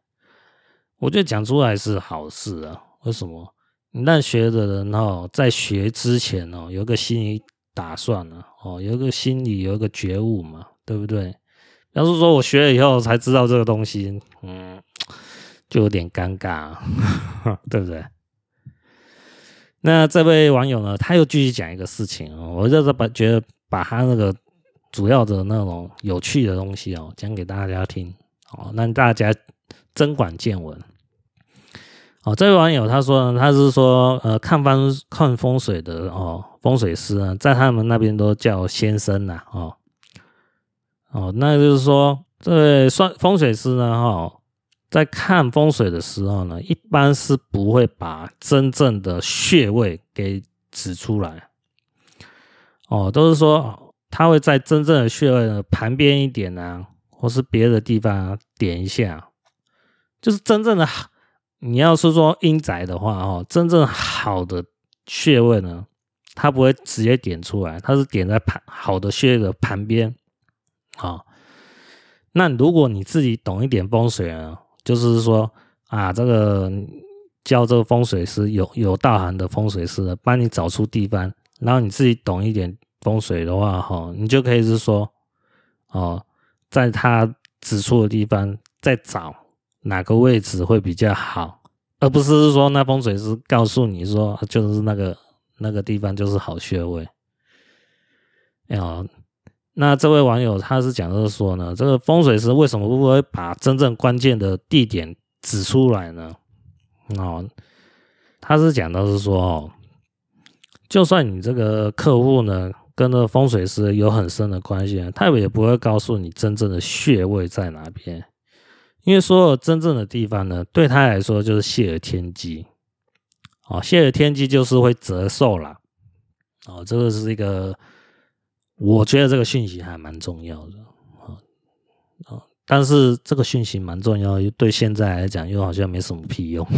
我觉得讲出来是好事啊。为什么？你让学的人哦，在学之前哦，有个心理打算呢，哦，有个心理有一个觉悟嘛，对不对？要是说我学了以后才知道这个东西，嗯，就有点尴尬，对不对？那这位网友呢，他又继续讲一个事情哦，我就是把觉得把他那个主要的那种有趣的东西哦，讲给大家听哦，让大家增广见闻。哦，这位网友他说呢，他是说呃，看风看风水的哦，风水师呢，在他们那边都叫先生呐，哦哦，那就是说，这位算风水师呢，哈。在看风水的时候呢，一般是不会把真正的穴位给指出来。哦，都是说他会在真正的穴位的旁边一点啊，或是别的地方，点一下。就是真正的，你要是说阴宅的话，哦，真正好的穴位呢，他不会直接点出来，他是点在旁好的穴位的旁边。好，那如果你自己懂一点风水啊。就是说啊，这个教这个风水师有有道行的风水师，帮你找出地方，然后你自己懂一点风水的话，哈，你就可以是说，哦，在他指出的地方再找哪个位置会比较好，而不是说那风水师告诉你说就是那个那个地方就是好穴位，哦。那这位网友他是讲的是说呢，这个风水师为什么不会把真正关键的地点指出来呢？哦，他是讲的是说哦，就算你这个客户呢跟那个风水师有很深的关系，他也不会告诉你真正的穴位在哪边，因为所有真正的地方呢，对他来说就是泄了天机。哦，泄了天机就是会折寿啦。哦，这个是一个。我觉得这个讯息还蛮重要的啊啊！但是这个讯息蛮重要，对现在来讲又好像没什么屁用。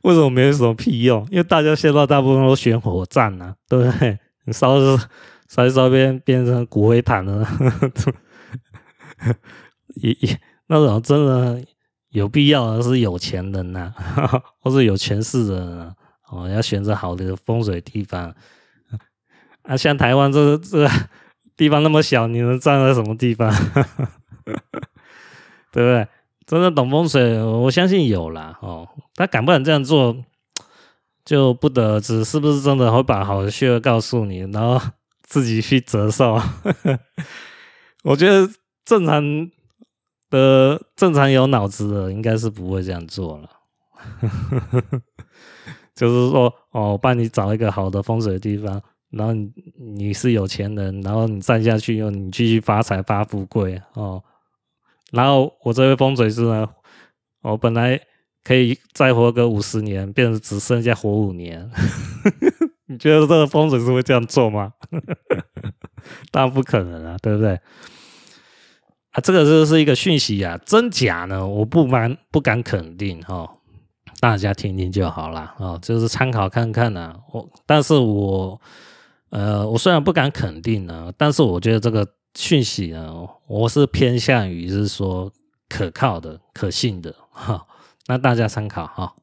为什么没什么屁用？因为大家现在大部分都选火葬呢、啊，对不对？你烧烧一烧变变成骨灰坛 了，也也那种真的有必要的是有钱人呐、啊，或是有权势的人啊，哦，要选择好的风水地方。啊，像台湾这这地方那么小，你能站在什么地方？对不对？真的懂风水，我相信有啦。哦。他敢不敢这样做，就不得而知。是不是真的会把好的穴位告诉你，然后 自己去折寿？我觉得正常的、正常有脑子的，应该是不会这样做了。就是说，哦，我帮你找一个好的风水的地方。然后你你是有钱人，然后你站下去又，你继续发财发富贵哦。然后我这位风水师呢，我本来可以再活个五十年，变成只剩下活五年。你觉得这个风水师会这样做吗？当然不可能啊，对不对？啊，这个就是一个讯息啊，真假呢？我不蛮不敢肯定哈、哦，大家听听就好了啊、就是参考看看呢、啊。我但是我。呃，我虽然不敢肯定呢，但是我觉得这个讯息呢，我是偏向于是说可靠的、可信的哈。那大家参考哈。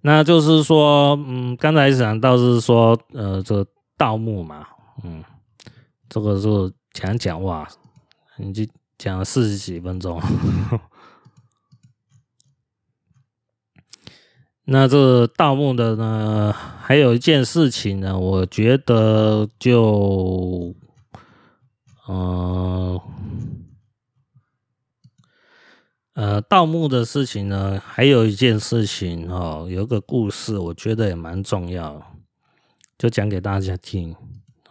那就是说，嗯，刚才讲到是说，呃，这个盗墓嘛，嗯，这个是讲讲哇，你就讲了四十几分钟。那这盗墓的呢，还有一件事情呢，我觉得就，呃，呃，盗墓的事情呢，还有一件事情哦，有个故事，我觉得也蛮重要，就讲给大家听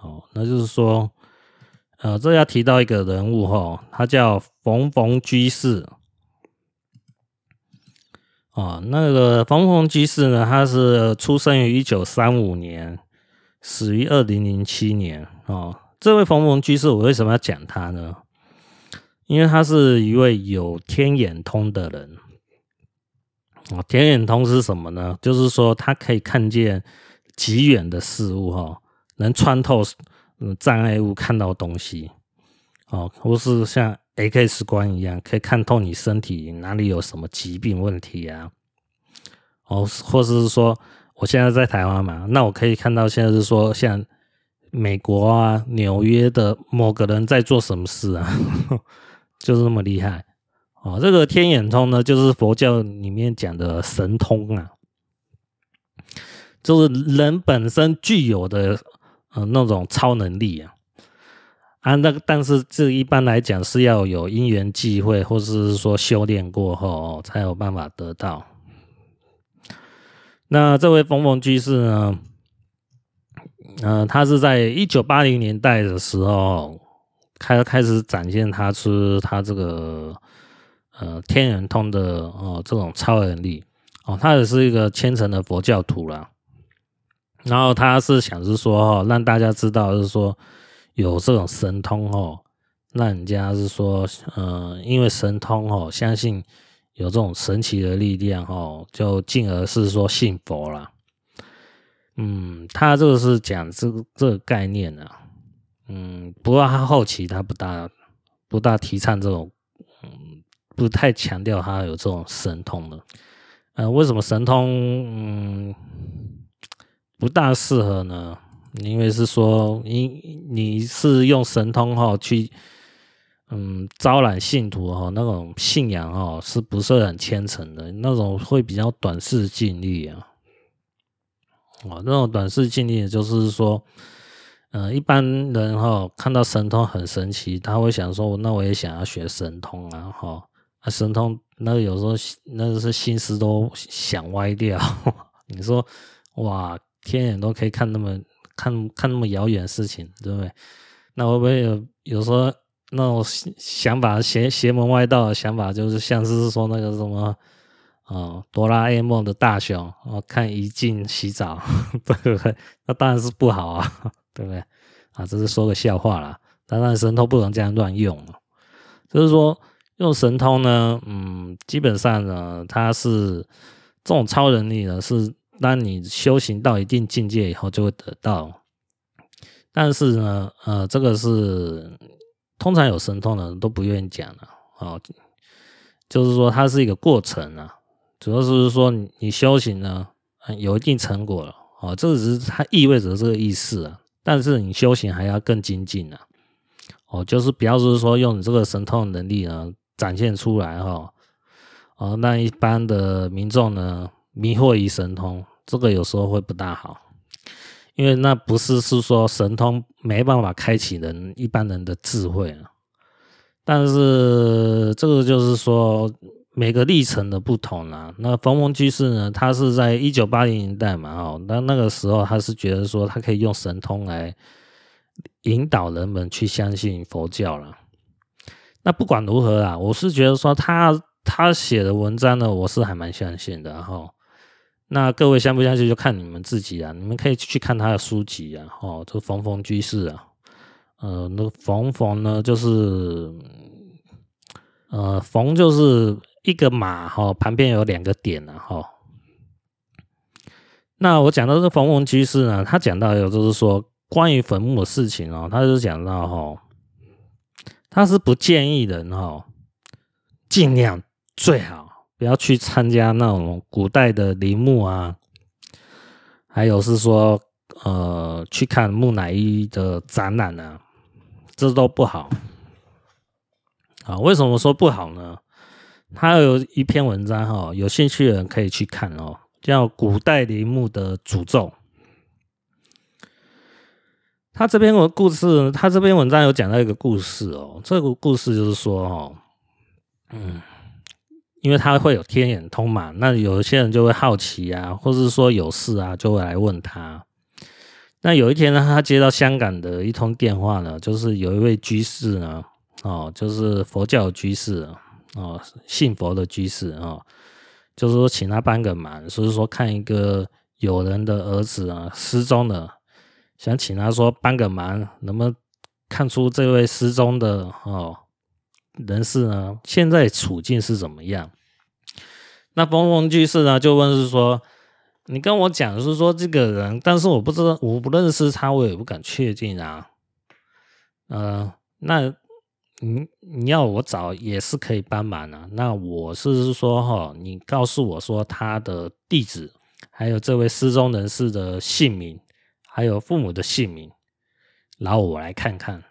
哦。那就是说，呃，这要提到一个人物哈，他叫冯冯居士。哦，那个冯冯居士呢，他是出生于一九三五年，死于二零零七年。哦，这位冯冯居士，我为什么要讲他呢？因为他是一位有天眼通的人。哦，天眼通是什么呢？就是说他可以看见极远的事物哈，能穿透嗯障碍物看到东西哦，或是像 X 光一样，可以看透你身体哪里有什么疾病问题啊。哦，或是说我现在在台湾嘛，那我可以看到现在是说像美国啊纽约的某个人在做什么事啊，就是那么厉害。哦，这个天眼通呢，就是佛教里面讲的神通啊，就是人本身具有的呃那种超能力啊啊，那但是这一般来讲是要有因缘际会，或者是说修炼过后，才有办法得到。那这位逢逢居士呢，呃，他是在一九八零年代的时候开开始展现他出他这个。呃，天人通的哦，这种超能力哦，他也是一个虔诚的佛教徒啦。然后他是想是说哦，让大家知道是说有这种神通哦，让人家是说，呃，因为神通哦，相信有这种神奇的力量哦，就进而是说信佛了。嗯，他这个是讲这个这个概念啊。嗯，不过他后期他不大不大提倡这种。嗯不太强调他有这种神通的，呃，为什么神通嗯不大适合呢？因为是说，你你是用神通哈去嗯招揽信徒哈，那种信仰哈是不是很虔诚的？那种会比较短视近利啊。哦，那种短视近利，就是说，呃，一般人哈看到神通很神奇，他会想说，那我也想要学神通啊，哈。啊，神通那有时候那个是心思都想歪掉。你说哇，天眼都可以看那么看看那么遥远的事情，对不对？那会不会有有时候那种想法邪邪门歪道的想法，就是像是说那个什么啊，哆啦 A 梦的大雄哦，看一镜洗澡，对不对？那当然是不好啊，对不对？啊，这是说个笑话啦。当然神通不能这样乱用，就是说。用神通呢，嗯，基本上呢，它是这种超能力呢，是当你修行到一定境界以后就会得到。但是呢，呃，这个是通常有神通的人都不愿意讲的，哦，就是说它是一个过程啊，主要是说你修行呢有一定成果了，哦，这只是它意味着这个意思啊，但是你修行还要更精进啊，哦，就是不要就是说用你这个神通能力呢。展现出来哈，哦，那一般的民众呢，迷惑于神通，这个有时候会不大好，因为那不是是说神通没办法开启人一般人的智慧啊，但是这个就是说每个历程的不同啊。那逢蒙居士呢，他是在一九八零年代嘛，哦，那那个时候他是觉得说他可以用神通来引导人们去相信佛教了。那不管如何啊，我是觉得说他他写的文章呢，我是还蛮相信的哈。那各位相不相信就看你们自己啊，你们可以去看他的书籍啊。哦，这逢逢居士啊，呃，那个逢逢呢，就是呃逢就是一个马哈，旁边有两个点啊哈。那我讲到这个逢逢居士呢，他讲到有就是说关于坟墓的事情哦，他就讲到哈。他是不建议人哈，尽量最好不要去参加那种古代的陵墓啊，还有是说呃去看木乃伊的展览啊，这都不好啊。为什么说不好呢？他有一篇文章哈，有兴趣的人可以去看哦，叫《古代陵墓的诅咒》。他这篇文故事，他这篇文章有讲到一个故事哦。这个故事就是说，哦，嗯，因为他会有天眼通嘛，那有一些人就会好奇啊，或是说有事啊，就会来问他。那有一天呢，他接到香港的一通电话呢，就是有一位居士呢，哦，就是佛教居士哦，信佛的居士哦，就是说请他帮个忙，所以说看一个友人的儿子啊失踪了。想请他说帮个忙，能不能看出这位失踪的哦人士呢？现在处境是怎么样？那逢逢居士呢就问是说，你跟我讲是说这个人，但是我不知道，我不认识他，我也不敢确定啊。呃，那你你要我找也是可以帮忙啊。那我是说哈，你告诉我说他的地址，还有这位失踪人士的姓名，还有父母的姓名，然后我来看看。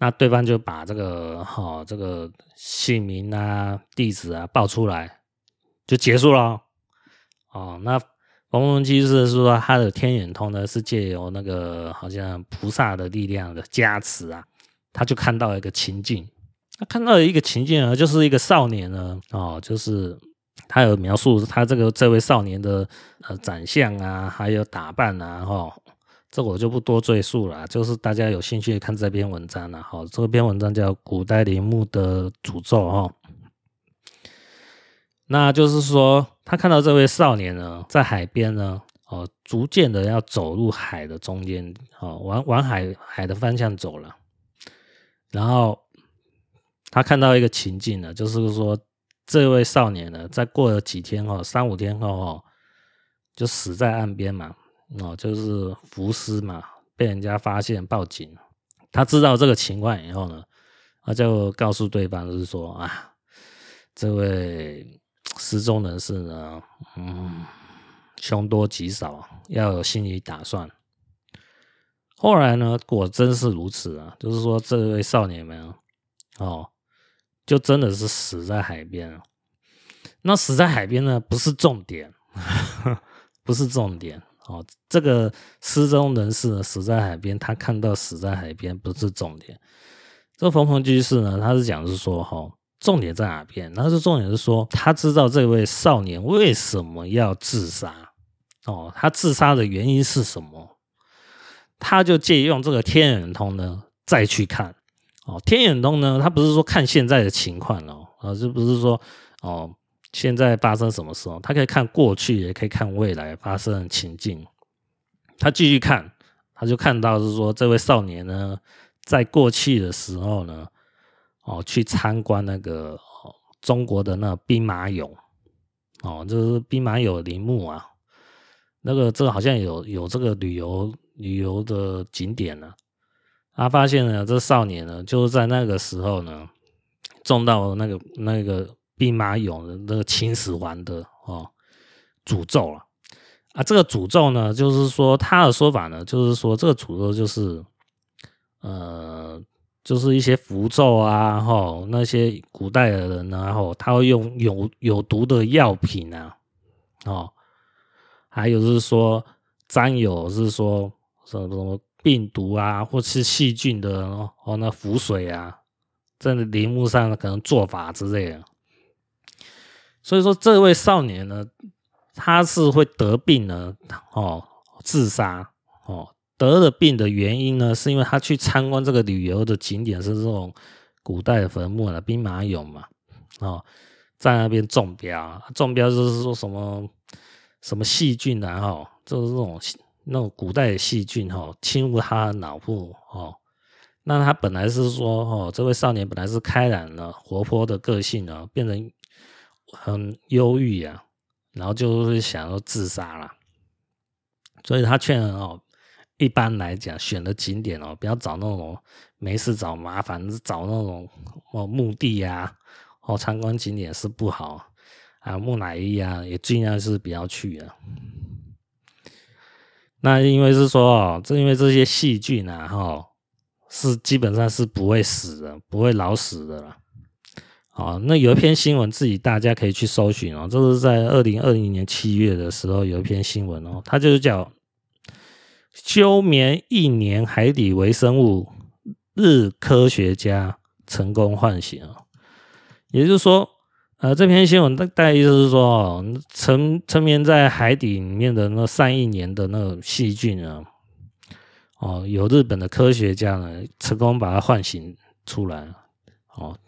那对方就把这个哈、哦、这个姓名啊、地址啊报出来，就结束了。哦，那逢逢居士是说他的天眼通呢是借由那个好像菩萨的力量的加持啊，他就看到一个情境，他看到一个情境呢，就是一个少年呢，哦，就是他有描述他这个这位少年的呃长相啊，还有打扮啊，哈、哦。这我就不多赘述了，就是大家有兴趣看这篇文章了。好，这篇文章叫《古代陵墓的诅咒》哈。那就是说，他看到这位少年呢，在海边呢，哦，逐渐的要走入海的中间，哦，往往海海的方向走了。然后他看到一个情境呢，就是说，这位少年呢，在过了几天后，三五天后哦，就死在岸边嘛。哦，就是浮尸嘛，被人家发现报警。他知道这个情况以后呢，他就告诉对方，就是说啊，这位失踪人士呢，嗯，凶多吉少，要有心理打算。后来呢，果真是如此啊，就是说这位少年们哦，就真的是死在海边了。那死在海边呢，不是重点，不是重点。哦，这个失踪人士呢，死在海边，他看到死在海边不是重点。这个逢逢居士呢，他是讲是说，哈，重点在哪边？他是重点是说，他知道这位少年为什么要自杀，哦，他自杀的原因是什么？他就借用这个天眼通呢，再去看。哦，天眼通呢，他不是说看现在的情况哦，啊，就不是说哦。现在发生什么事？他可以看过去，也可以看未来发生的情境。他继续看，他就看到是说，这位少年呢，在过去的时候呢，哦，去参观那个中国的那兵马俑，哦，就是兵马俑陵墓啊。那个这个好像有有这个旅游旅游的景点呢。他发现呢，这少年呢，就是在那个时候呢，中到那个那个。兵马俑的那个秦始皇的哦诅咒了啊，这个诅咒呢，就是说他的说法呢，就是说这个诅咒就是呃，就是一些符咒啊，哈，那些古代的人呢，然后他会用有有毒的药品啊，哦，还有就是说沾有是说什么什么病毒啊，或是细菌的哦，那符水啊，在陵墓上可能做法之类的。所以说，这位少年呢，他是会得病呢，哦，自杀，哦，得了病的原因呢，是因为他去参观这个旅游的景点是这种古代的坟墓了，兵马俑嘛，哦，在那边中标，中标就是说什么什么细菌啊，哈，就是这种那种古代的细菌，哈，侵入他的脑部，哦，那他本来是说，哦，这位少年本来是开朗的、活泼的个性呢，变成。很忧郁呀，然后就是想要自杀了，所以他劝人哦，一般来讲选的景点哦，不要找那种没事找麻烦，找那种哦墓地呀，哦参观景点是不好啊，木乃伊啊也尽量是不要去的。那因为是说哦，这因为这些细菌啊，哈，是基本上是不会死的，不会老死的了。啊，那有一篇新闻，自己大家可以去搜寻哦。这是在二零二零年七月的时候有一篇新闻哦，它就是叫“休眠一年海底微生物，日科学家成功唤醒”啊。也就是说，呃，这篇新闻大概意思是说，哦，沉沉眠在海底里面的那上亿年的那种细菌啊，哦，有日本的科学家呢成功把它唤醒出来，哦。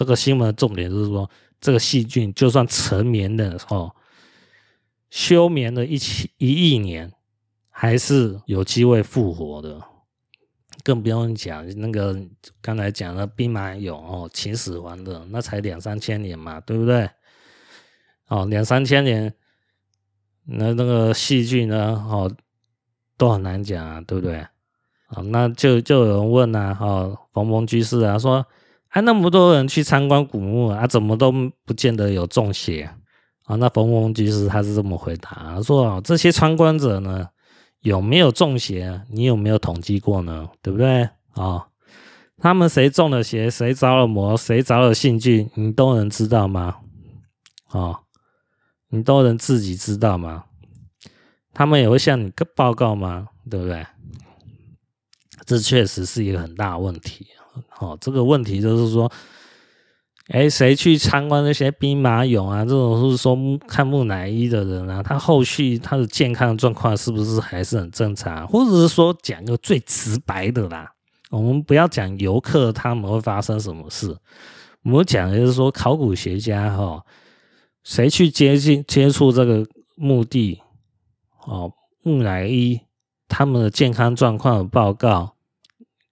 这个新闻的重点就是说，这个细菌就算沉眠的哦，休眠了一七一亿年，还是有机会复活的。更不用讲那个刚才讲的兵马俑哦，秦始皇的那才两三千年嘛，对不对？哦，两三千年，那那个细菌呢，哦，都很难讲啊，对不对？啊，那就就有人问啊，哦，逢逢居士啊，说，还，那么多人去参观古墓啊，怎么都不见得有中邪啊？那逢逢居士他是这么回答，他说，这些参观者呢，有没有中邪？你有没有统计过呢？对不对？啊，他们谁中了邪，谁着了魔，谁着了细菌，你都能知道吗？啊，你都能自己知道吗？他们也会向你报告吗？对不对？这确实是一个很大的问题。好，这个问题就是说，哎，谁去参观那些兵马俑啊？这种是说看木乃伊的人啊，他后续他的健康状况是不是还是很正常？或者是说讲个最直白的啦，我们不要讲游客他们会发生什么事，我们讲的就是说考古学家哈，谁去接近接触这个墓地，哦，木乃伊他们的健康状况的报告。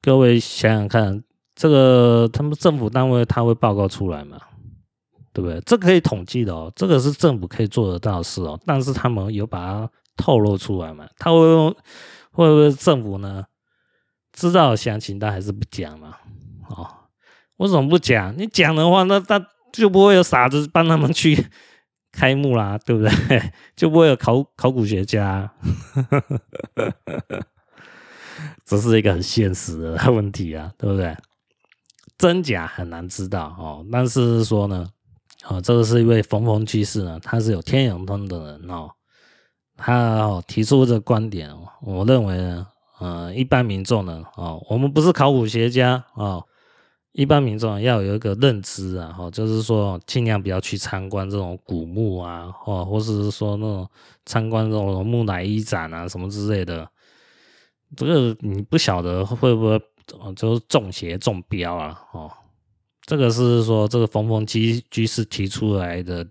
各位想想看，这个他们政府单位他会报告出来嘛？对不对？这可以统计的哦，这个是政府可以做得到的事哦。但是他们有把它透露出来嘛？他会用会不会政府呢？知道详情，但还是不讲嘛？哦，为什么不讲？你讲的话，那那就不会有傻子帮他们去 开幕啦，对不对？就不会有考考古学家。这是一个很现实的问题啊，对不对？真假很难知道哦。但是说呢，哦，这个是一位逢逢居士呢，他是有天眼通的人哦。他哦提出这个观点，我认为呢，呃，一般民众呢，哦，我们不是考古学家哦，一般民众要有一个认知啊，哦，就是说尽量不要去参观这种古墓啊，哦，或者是说那种参观这种木乃伊展啊什么之类的。这个你不晓得会不会就是中邪中标啊？哦，这个是说这个逢逢居居士提出来的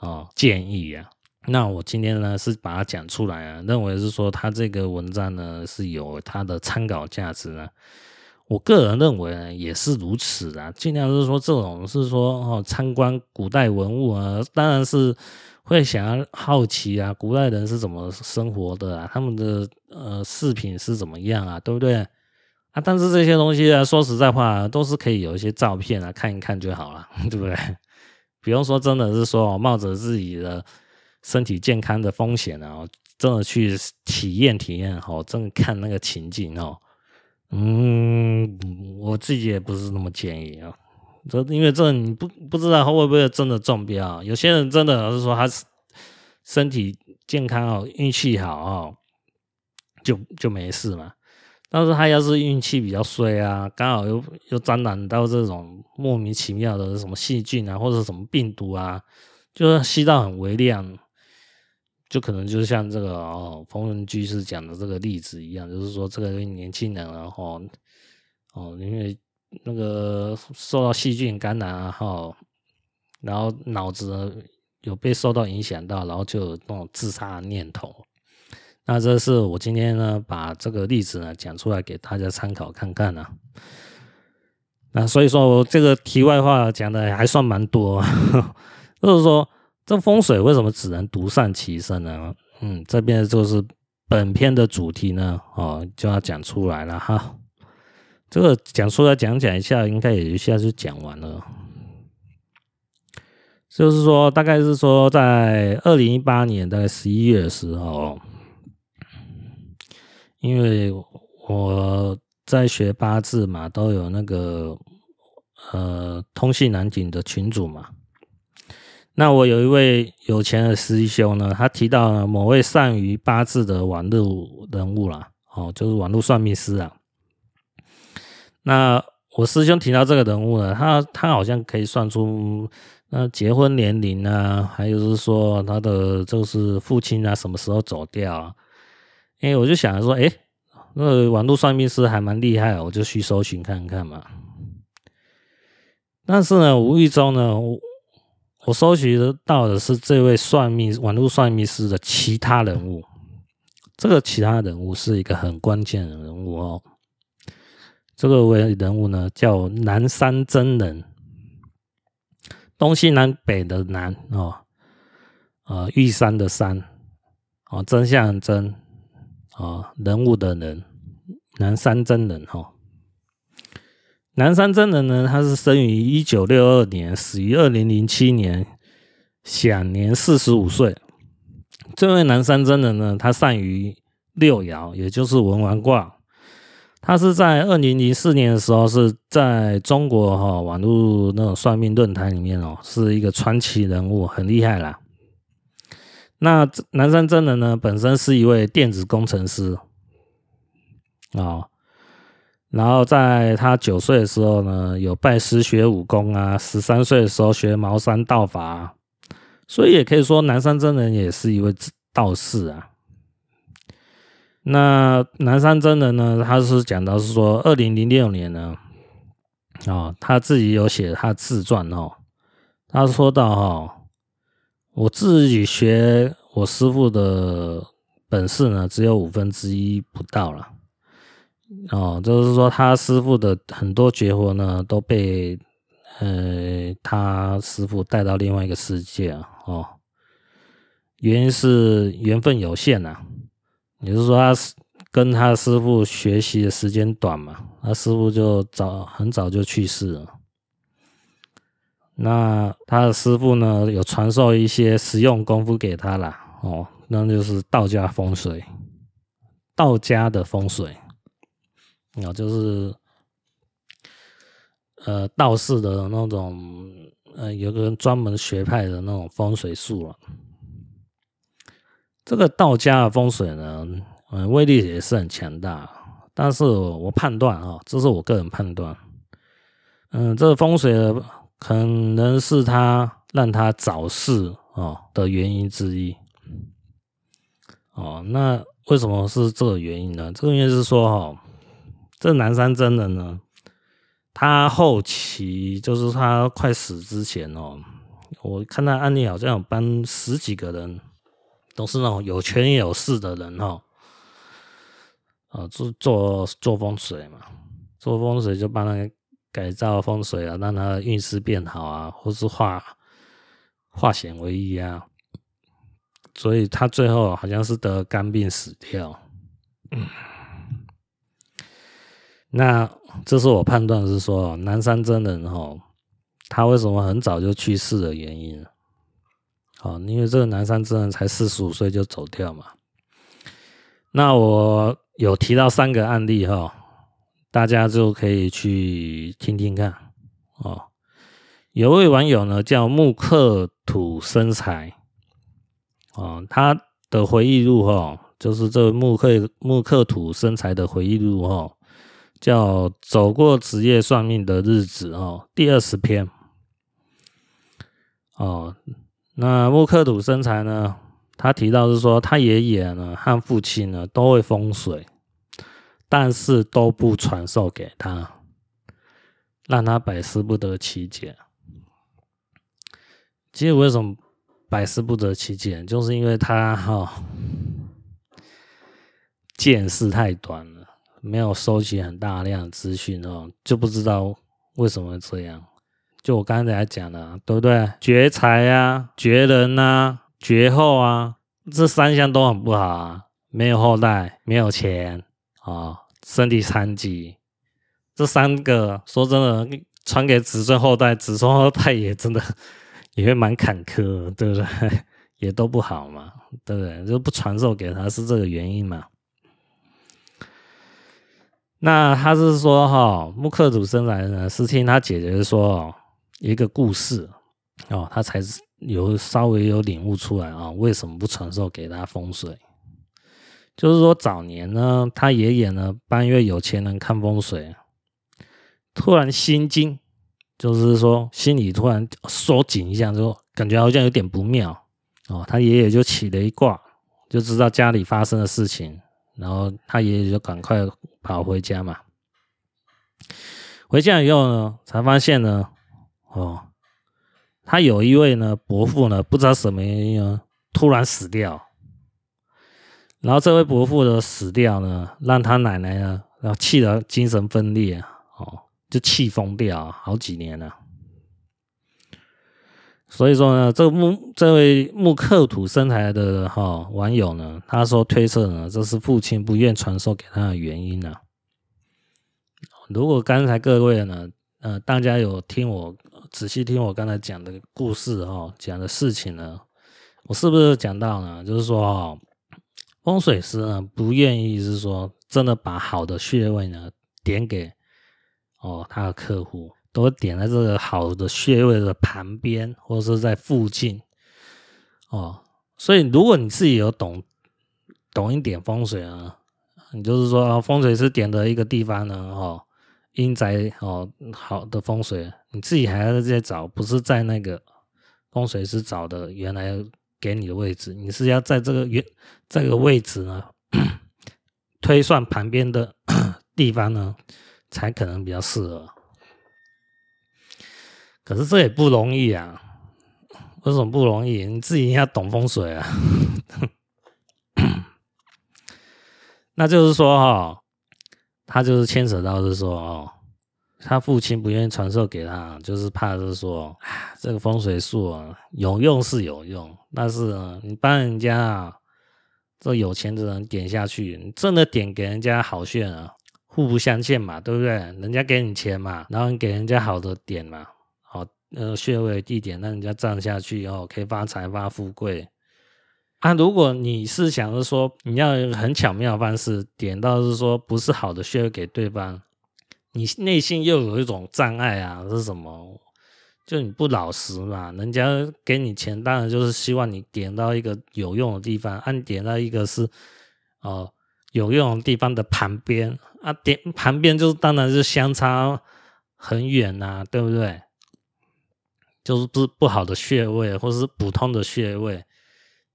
哦建议啊。那我今天呢是把它讲出来啊，认为是说他这个文章呢是有它的参考价值呢。我个人认为呢也是如此啊，尽量是说这种是说哦参观古代文物啊，当然是。会想要好奇啊，古代人是怎么生活的啊？他们的呃饰品是怎么样啊？对不对啊？但是这些东西啊，说实在话，都是可以有一些照片啊，看一看就好了，对不对？不用说，真的是说冒着自己的身体健康的风险啊，真的去体验体验哦，真的看那个情景哦，嗯，我自己也不是那么建议啊。这因为这你不不知道他会不会真的中标，有些人真的是说他身体健康哦，运气好哦，就就没事嘛。但是他要是运气比较衰啊，刚好又又沾染到这种莫名其妙的什么细菌啊，或者什么病毒啊，就是吸到很微量，就可能就是像这个哦，逢逢居士讲的这个例子一样，就是说这个年轻人然后哦，因为。那个受到细菌感染啊，哈，然后脑子有被受到影响到，然后就有那种自杀的念头。那这是我今天呢把这个例子呢讲出来给大家参考看看啊。那所以说我这个题外话讲的还算蛮多，就是说这风水为什么只能独善其身呢？嗯，这边就是本篇的主题呢，哦，就要讲出来了哈。这个讲出来讲讲一下，应该也一下就讲完了。就是说，大概是说，在二零一八年大概十一月的时候，因为我在学八字嘛，都有那个呃通信南警的群主嘛。那我有一位有钱的师兄呢，他提到某位善于八字的网络人物啦，哦，就是网络算命师啊。那我师兄提到这个人物呢，他他好像可以算出那结婚年龄啊，还有是说他的就是父亲啊什么时候走掉啊？哎，我就想着说，哎，那个网络算命师还蛮厉害，我就去搜寻看看嘛。但是呢，无意中呢，我，我搜寻得到的是这位算命网络算命师的其他人物。这个其他人物是一个很关键的人物哦。这个位人物呢，叫南山真人，东西南北的南哦，呃，玉山的山，哦，真相真，啊，人物的人，南山真人哈。南山真人呢，他是生于一九六二年，死于二零零七年，享年四十五岁。这位南山真人呢，他善于六爻，也就是文王卦。他是在二零零四年的时候，是在中国哈网络那种算命论坛里面哦，是一个传奇人物，很厉害啦。那南山真人呢，本身是一位电子工程师啊。然后在他九岁的时候呢，有拜师学武功啊。十三岁的时候学茅山道法，所以也可以说南山真人也是一位道士啊。那南山真人呢，他是讲到是说，二零零六年呢，啊，他自己有写他自传哦。他说到哈，我自己学我师父的本事呢，只有五分之一不到了。哦，就是说他师傅的很多绝活呢，都被呃他师傅带到另外一个世界啊。哦，原因是缘分有限呐、啊，也就是说他跟他师傅学习的时间短嘛，他师傅就早很早就去世了。那他的师傅呢，有传授一些实用功夫给他啦。哦，那就是道家风水，道家的风水。啊，就是呃道士的那种，呃有个专门学派的那种风水术了。这个道家的风水呢，呃威力也是很强大。但是我判断啊，这是我个人判断，嗯、这个风水可能是他让他早逝啊的原因之一。哦，那为什么是这个原因呢？这个原因是说哈。这南山真人呢，他后期就是他快死之前哦，我看他案例好像有帮十几个人，都是那种有权有势的人哈，啊，做做做风水嘛，做风水就帮他改造风水啊，让他的运势变好啊，或是化化险为夷啊，所以他最后好像是得肝病死掉。那这是我判断是说，南山真人哈，他为什么很早就去世的原因？好，因为这个南山真人才四十五岁就走掉嘛。那我有提到三个案例哈，大家就可以去听听看哦。有位网友呢叫木克土生财，哦，他的回忆录哈，就是这个木克木克土生财的回忆录哈。叫走过职业算命的日子哦，第二十篇哦。那木克土生财呢？他提到是说，他爷爷呢和父亲呢都会风水，但是都不传授给他，让他百思不得其解。其实为什么百思不得其解？就是因为他哈、见识太短了。没有收集很大量的资讯哦，就不知道为什么这样。就我刚才讲的，对不对？绝财啊，绝人啊，绝后啊，这三项都很不好啊。没有后代，没有钱啊、哦，身体残疾，这三个说真的，传给子孙后代，子孙后代也真的也会蛮坎坷，对不对？也都不好嘛，对不对？就不传授给他是这个原因嘛。那他是说哈，木克土生来呢，是听他姐姐说一个故事哦，他才有稍微有领悟出来啊，为什么不传授给他风水？就是说早年呢，他爷爷呢帮一位有钱人看风水，突然心惊，就是说心里突然缩紧一下，就感觉好像有点不妙哦。他爷爷就起了一卦，就知道家里发生的事情。然后他爷爷就赶快跑回家嘛，回家以后呢，才发现呢，哦，他有一位呢伯父呢，不知道什么原因呢，突然死掉。然后这位伯父的死掉呢，让他奶奶呢，然后气得精神分裂，哦，就气疯掉好几年了。所以说呢，这个木这位木刻土生财的哈、网友呢，他说推测呢，这是父亲不愿传授给他的原因呢、如果刚才各位呢，呃，大家有听我仔细听我刚才讲的故事哈、哦，讲的事情呢，我是不是讲到呢？就是说哦，风水师呢不愿意是说真的把好的穴位呢点给哦他的客户。都点在这个好的穴位的旁边，或者是在附近哦。所以，如果你自己有懂懂一点风水啊，你就是说风水师点的一个地方呢，哦，阴宅哦，好的风水，你自己还要在找，不是在那个风水师找的原来给你的位置，你是要在这个原这个位置呢，推算旁边的 地方呢，才可能比较适合。可是这也不容易啊！为什么不容易？你自己要懂风水啊。那就是说哈，他就是牵扯到是说哦，他父亲不愿意传授给他，就是怕是说，这个风水术啊，有用是有用，但是，你帮人家啊，这有钱的人点下去，你真的点给人家好穴啊，互不相欠嘛，对不对？人家给你钱嘛，然后你给人家好的点嘛。好呃，穴位地点，让人家站下去以后可以发财发富贵。啊，如果你是想着说你要很巧妙的方式点到是说不是好的穴位给对方，你内心又有一种障碍啊，是什么？就你不老实嘛，人家给你钱，当然就是希望你点到一个有用的地方，按、点到一个是哦、呃、有用的地方的旁边啊，点旁边就是当然是相差很远呐、啊，对不对？就是不不好的穴位，或是普通的穴位，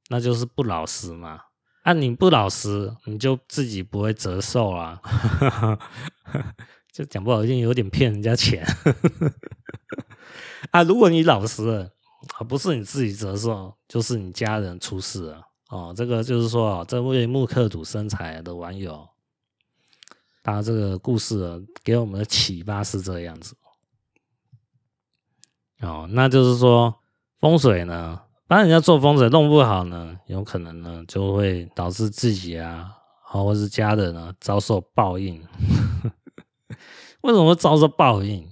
那就是不老实嘛。啊，你不老实，你就自己不会折寿啊。就讲不好听，有点骗人家钱。啊，如果你老实了，不是你自己折寿，就是你家人出事了。哦，这个就是说，这位木刻土生财的网友，他这个故事给我们的启发是这样子。哦，那就是说风水呢，帮人家做风水弄不好呢，有可能呢就会导致自己啊，或者是家人呢遭受报应。为什么会遭受报应？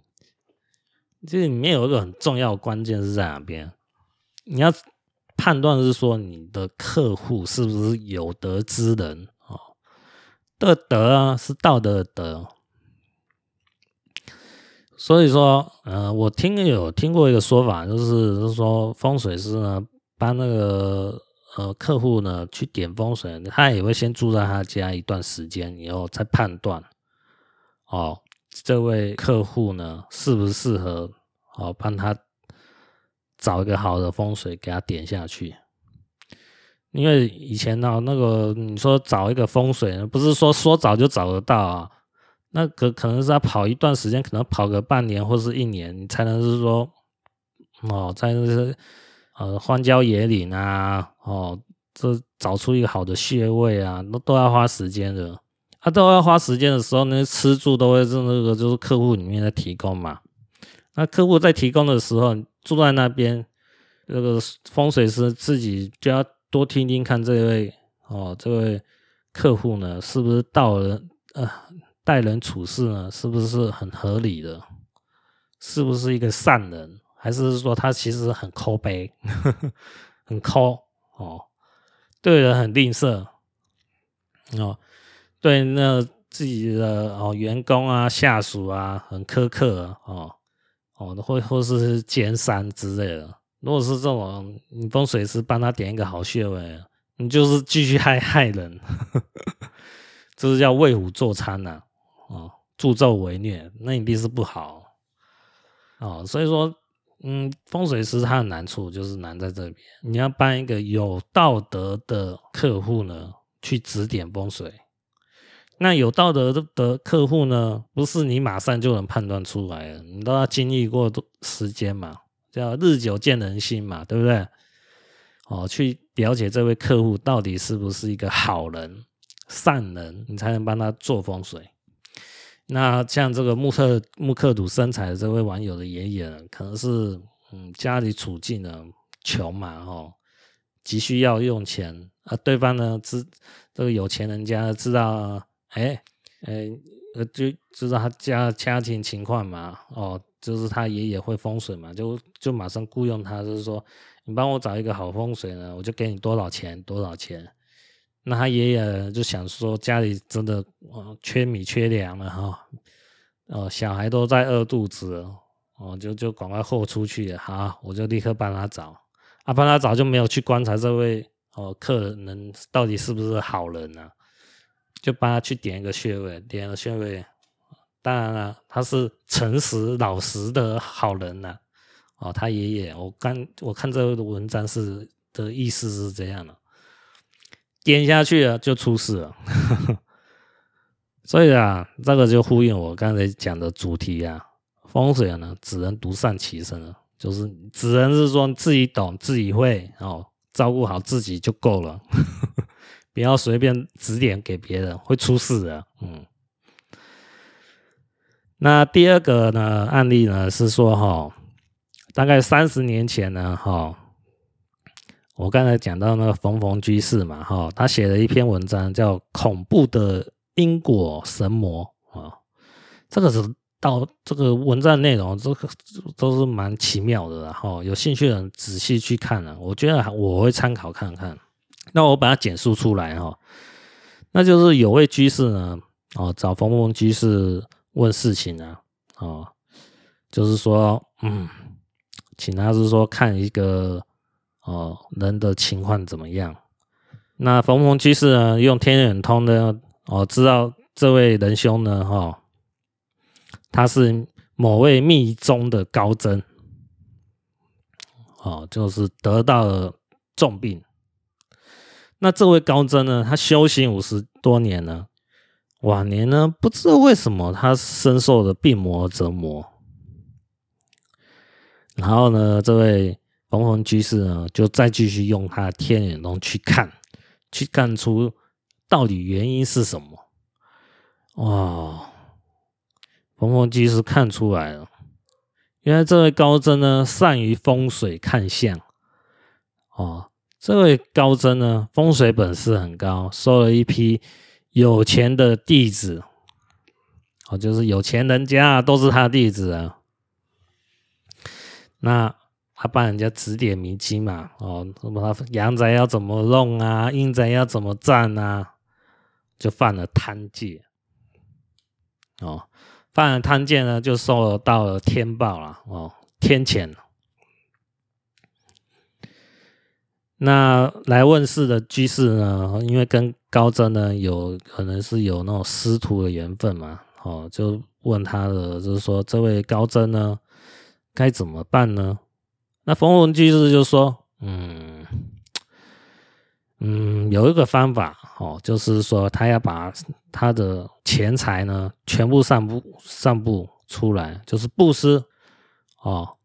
这里面有一个很重要的关键是在哪边？你要判断是说你的客户是不是有德之人哦，的德啊是道德的德。所以说，呃，我听有听过一个说法，就是就是说风水师呢，帮那个呃客户呢去点风水，他也会先住在他家一段时间，以后再判断，哦，这位客户呢适不适合，哦，帮他找一个好的风水给他点下去。因为以前呢，那个你说找一个风水，不是说说找就找得到啊。那可可能是要跑一段时间，可能跑个半年或是一年，你才能是说，哦，在那些呃荒郊野岭啊，哦，这找出一个好的穴位啊，都都要花时间的。啊，都要花时间的时候，那吃住都会是那个就是客户里面在提供嘛。那客户在提供的时候，住在那边，那个风水师自己就要多听听看这位哦，这位客户呢，是不是到了呃。待人处事呢，是不是很合理的？是不是一个善人？还是说他其实很抠杯，很抠哦，对人很吝啬哦，对那自己的哦员工啊、下属啊很苛刻哦哦，或或是奸商之类的。如果是这种，你风水师帮他点一个好穴位，你就是继续害害人，这是叫为虎作伥呐。哦，助纣为虐，那一定是不好哦。所以说，嗯，风水师他的难处就是难在这边，你要帮一个有道德的客户呢去指点风水。那有道德的客户呢，不是你马上就能判断出来的，你都要经历过时间嘛，叫日久见人心嘛，对不对？哦，去了解这位客户到底是不是一个好人、善人，你才能帮他做风水。那像这个木刻木克土生财的这位网友的爷爷，可能是嗯，家里处境呢穷嘛，哦，急需要用钱，而对方呢知这个有钱人家知道，哎，哎，呃，就知道他家家庭情况嘛，哦，就是他爷爷会风水嘛，就就马上雇佣他，就是说，你帮我找一个好风水呢，我就给你多少钱，多少钱。那他爷爷就想说，家里真的哦缺米缺粮了哈，哦，小孩都在饿肚子。哦，就就赶快豁出去了，好，我就立刻帮他找，啊，帮他找就没有去观察这位哦客人到底是不是好人呢、就帮他去点一个穴位，点了穴位，当然了，他是诚实老实的好人呐、哦，他爷爷，我刚我看这位的文章是的意思是这样的，点下去了就出事了，所以啊，这个就呼应我刚才讲的主题啊。风水呢，只能独善其身了，就是只能是说自己懂、自己会哦，照顾好自己就够了，不要随便指点给别人，会出事的。嗯，那第二个呢案例呢是说哈，大概三十年前呢哈，我刚才讲到那个冯冯居士嘛哈，他写了一篇文章叫《恐怖的因果神魔》啊，这个是。到这个文章内容，这个都是蛮奇妙的，然后有兴趣的人仔细去看了，我觉得我会参考看看。那我把它简述出来哈，那就是有位居士呢，哦，找冯冯居士问事情呢，哦，就是说，嗯，请他是说看一个哦人的情况怎么样。那冯冯居士呢，用天眼通呢，哦，知道这位仁兄呢，哈。他是某位密宗的高僧，哦，就是得到了重病。那这位高僧呢，他修行五十多年了，晚年呢，不知道为什么他深受的病魔折磨。然后呢，这位冯冯居士呢，就再继续用他的天眼中去看，去看出到底原因是什么。哇！冯冯居士看出来了，原来这位高僧呢，善于风水看相。哦，这位高僧呢，风水本事很高，收了一批有钱的弟子。哦，就是有钱人家都是他弟子啊。那他帮人家指点迷津嘛，哦，什么他阳宅要怎么弄啊，阴宅要怎么占啊，就犯了贪戒。哦。犯了贪戒呢，就受到了天报了哦，天谴。那来问世的居士呢，因为跟高僧呢有可能是有那种师徒的缘分嘛，哦，就问他的，就是说这位高僧呢该怎么办呢？那冯文居士就说，嗯。嗯，有一个方法哦，就是说他要把他的钱财呢全部散布散布出来，就是布施哦，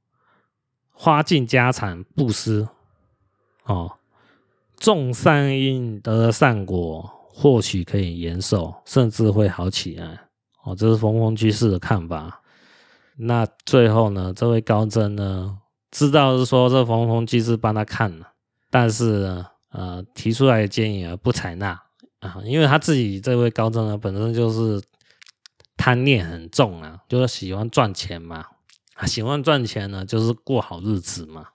花尽家产布施哦，种善因得善果，或许可以延寿，甚至会好起来哦。这是冯冯居士的看法。那最后呢，这位高僧呢知道是说这冯冯居士帮他看了，但是呢。呃，提出来的建议而不采纳啊，因为他自己这位高僧呢，本身就是贪念很重啊，就是喜欢赚钱嘛，啊，喜欢赚钱呢，就是过好日子嘛，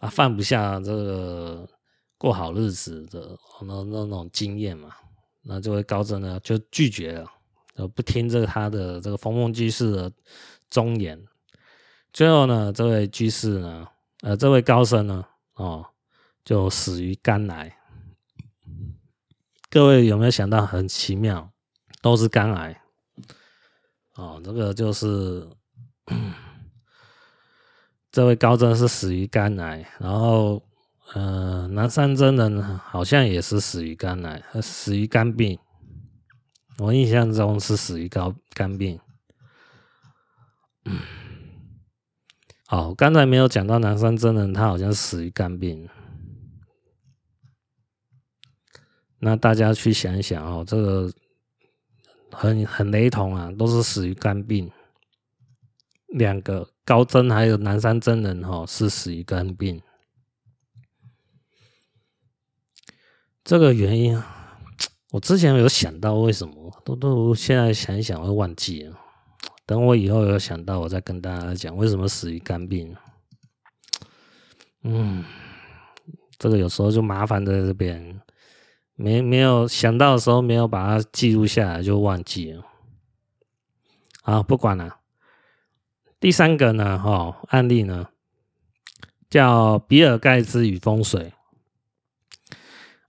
啊，放不下这个过好日子的那那种经验嘛，那这位高僧呢就拒绝了，就不听这个他的这个冯冯居士的忠言，最后呢，这位居士呢，呃，这位高僧呢，哦。就死于肝癌。各位有没有想到很奇妙，都是肝癌哦。这个就是这位高僧是死于肝癌，然后呃，南山真人好像也是死于肝癌，死于肝病。我印象中是死于肝肝病。嗯，哦，刚才没有讲到南山真人，他好像死于肝病。那大家去想一想哦，这个很很雷同啊，都是死于肝病，两个高真还有南山真人哈是死于肝病。这个原因，我之前有想到为什么，都都现在想一想会忘记了。等我以后有想到，我再跟大家讲为什么死于肝病。嗯，这个有时候就麻烦在这边，没没有想到的时候没有把它记录下来就忘记了。好，不管了。第三个呢，哈案例呢，叫比尔盖茨与风水。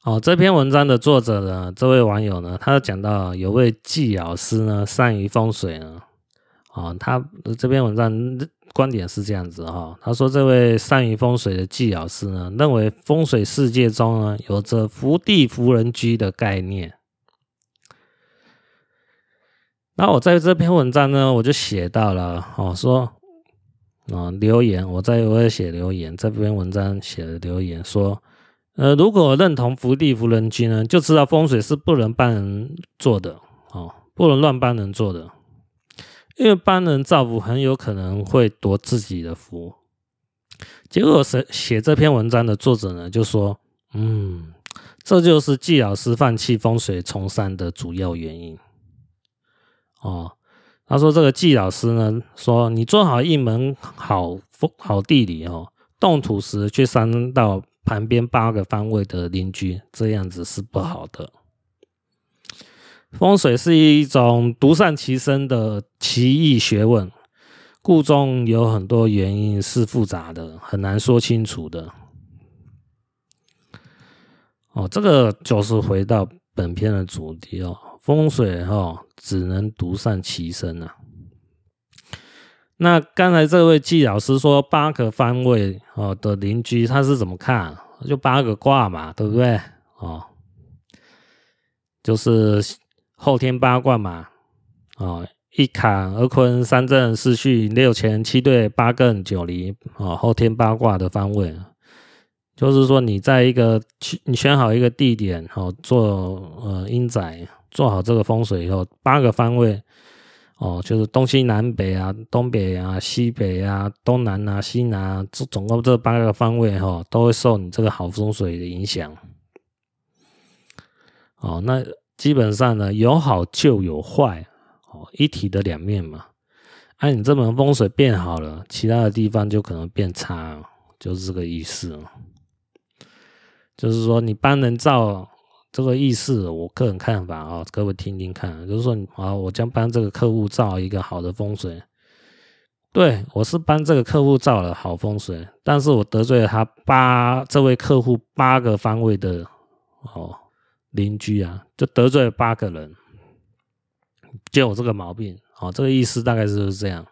哦，这篇文章的作者呢，这位网友呢，他讲到有位季老师呢，善于风水呢。哦，他这篇文章观点是这样子哈，他说这位善于风水的季老师呢，认为风水世界中呢，有着福地福人居的概念。那我在这篇文章呢，我就写到了哦，说啊留言，我在我也写留言，这篇文章写的留言说。呃，如果认同福地福人居呢，就知道风水是不能帮人做的哦，不能乱帮人做的，因为帮人造福很有可能会夺自己的福。结果写写这篇文章的作者呢，就说，嗯，这就是季老师放弃风水从善的主要原因。哦，他说这个季老师呢，说你做好一门好风好地理哦，动土时却伤到。旁边八个方位的邻居，这样子是不好的。风水是一种独善其身的奇异学问，故中有很多原因是复杂的，很难说清楚的。哦，这个就是回到本篇的主题哦，风水哦，只能独善其身啊。那刚才这位季老师说八个方位哦的邻居，他是怎么看？就八个卦嘛，对不对？哦，就是后天八卦嘛。哦，一坎二坤三震四巽六乾七兑八艮九离哦，后天八卦的方位，就是说你在一个你选好一个地点哦，做呃阴宅，做好这个风水以后，八个方位。哦，就是东西南北啊，东北啊，西北啊，东南啊，西南啊，这总共这八个方位哈、哦，都会受你这个好风水的影响。哦，那基本上呢，有好就有坏，哦，一体的两面嘛。哎、你这门风水变好了，其他的地方就可能变差，就是这个意思。就是说，你帮人造。这个意思，我个人看法啊，各位听听看。就是说，啊，我将帮这个客户造一个好的风水，对，我是帮这个客户造了好风水，但是我得罪了他八这位客户八个方位的哦邻居啊，就得罪了八个人，就有这个毛病。哦，这个意思大概就是这样。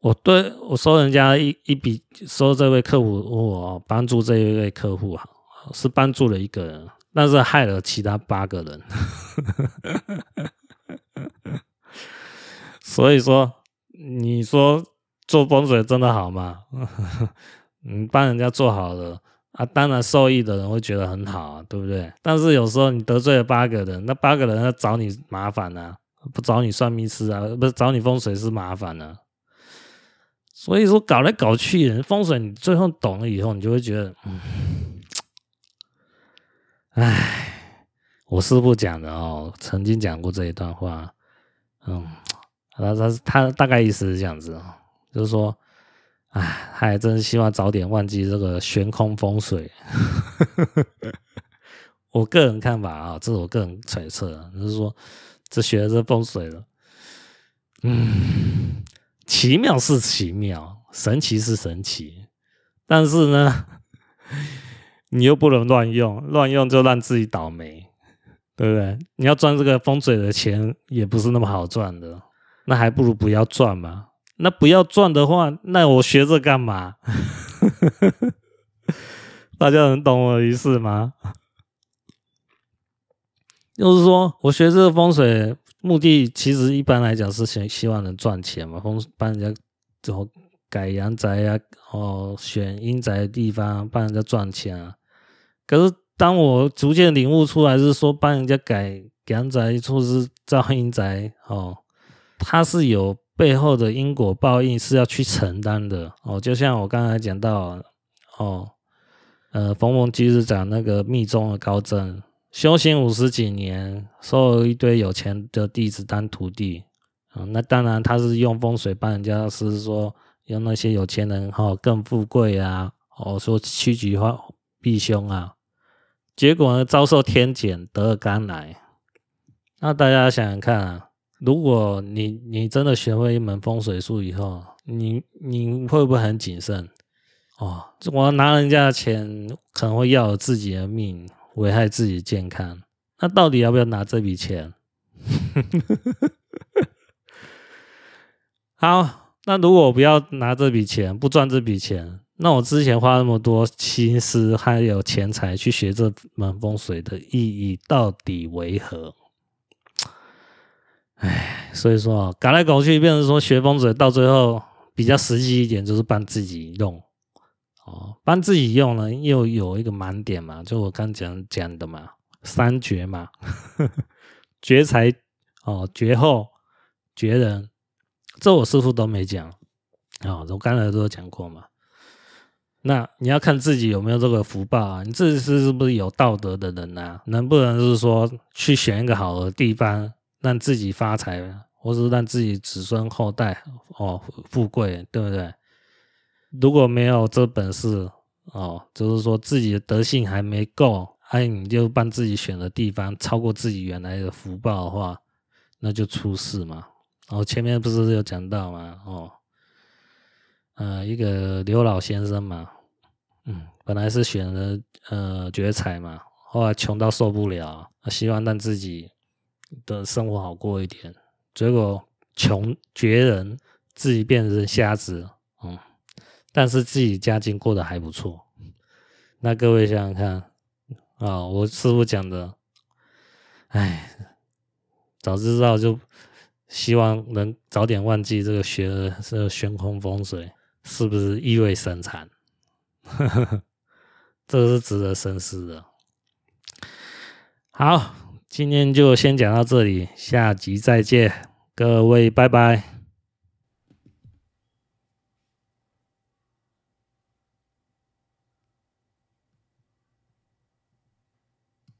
我对我收人家一一笔，收这位客户，我帮助这一位客户啊，是帮助了一个人。但是害了其他八个人，所以说，你说做风水真的好吗？你帮人家做好了啊，当然受益的人会觉得很好啊，对不对？但是有时候你得罪了八个人，那八个人要找你麻烦呢、不找你算命师啊，不是找你风水师麻烦呢、所以说搞来搞去，风水你最后懂了以后，你就会觉得，嗯。唉，我师父讲的哦，曾经讲过这一段话，嗯，他他他大概意思是这样子哦，就是说，唉，他还真希望早点忘记这个悬空风水。我个人看法啊，这是我个人揣测，就是说，这学的这风水了，嗯，奇妙是奇妙，神奇是神奇，但是呢。你又不能乱用，乱用就让自己倒霉，对不对？你要赚这个风水的钱也不是那么好赚的，那还不如不要赚嘛。那不要赚的话，那我学这干嘛？大家能懂我的意思吗？就是说我学这个风水目的，其实一般来讲是想希望能赚钱嘛，风帮人家之后改阳宅啊，哦，选阴宅的地方帮人家赚钱啊。可是，当我逐渐领悟出来，是说帮人家改阳宅，或是造阴宅，哦，它是有背后的因果报应是要去承担的哦。就像我刚才讲到哦，呃，逢逢居士讲那个密宗的高僧，修行五十几年，收了一堆有钱的弟子当徒弟啊、那当然他是用风水帮人家，是说让那些有钱人哈、哦、更富贵啊，哦说趋吉化避凶啊。结果呢，遭受天谴，得了肝癌。那大家想想看啊。如果你你真的学会一门风水术以后，你你会不会很谨慎？哦，我拿人家的钱，可能会要了自己的命，危害自己的健康。那到底要不要拿这笔钱？好，那如果我不要拿这笔钱，不赚这笔钱，那我之前花那么多心思还有钱财去学这门风水的意义到底为何？哎，所以说啊，搞来搞去，变成说学风水，到最后比较实际一点，就是帮自己用哦。帮自己用呢，又有一个盲点嘛，就我刚讲讲的嘛，三绝嘛，绝财哦，绝后，绝人，这我师傅都没讲啊，我刚才都有讲过嘛。那你要看自己有没有这个福报啊，你自己是是不是有道德的人啊？能不能是说去选一个好的地方？让自己发财，或是让自己子孙后代哦富贵，对不对？如果没有这本事哦，就是说自己的德性还没够，哎，你就帮自己选的地方超过自己原来的福报的话，那就出事嘛。哦，前面不是有讲到吗？哦，呃，一个刘老先生嘛，嗯，本来是选了呃绝财嘛，后来穷到受不了，希望让自己。的生活好过一点，结果穷绝人，自己变成瞎子，嗯，但是自己家境过得还不错。那各位想想看，啊，我师傅讲的，哎，早知道就希望能早点忘记这个学的这个悬空风水，是不是意味深长？呵呵呵，这是值得深思的。好。今天就先讲到这里，下集再见，各位拜拜。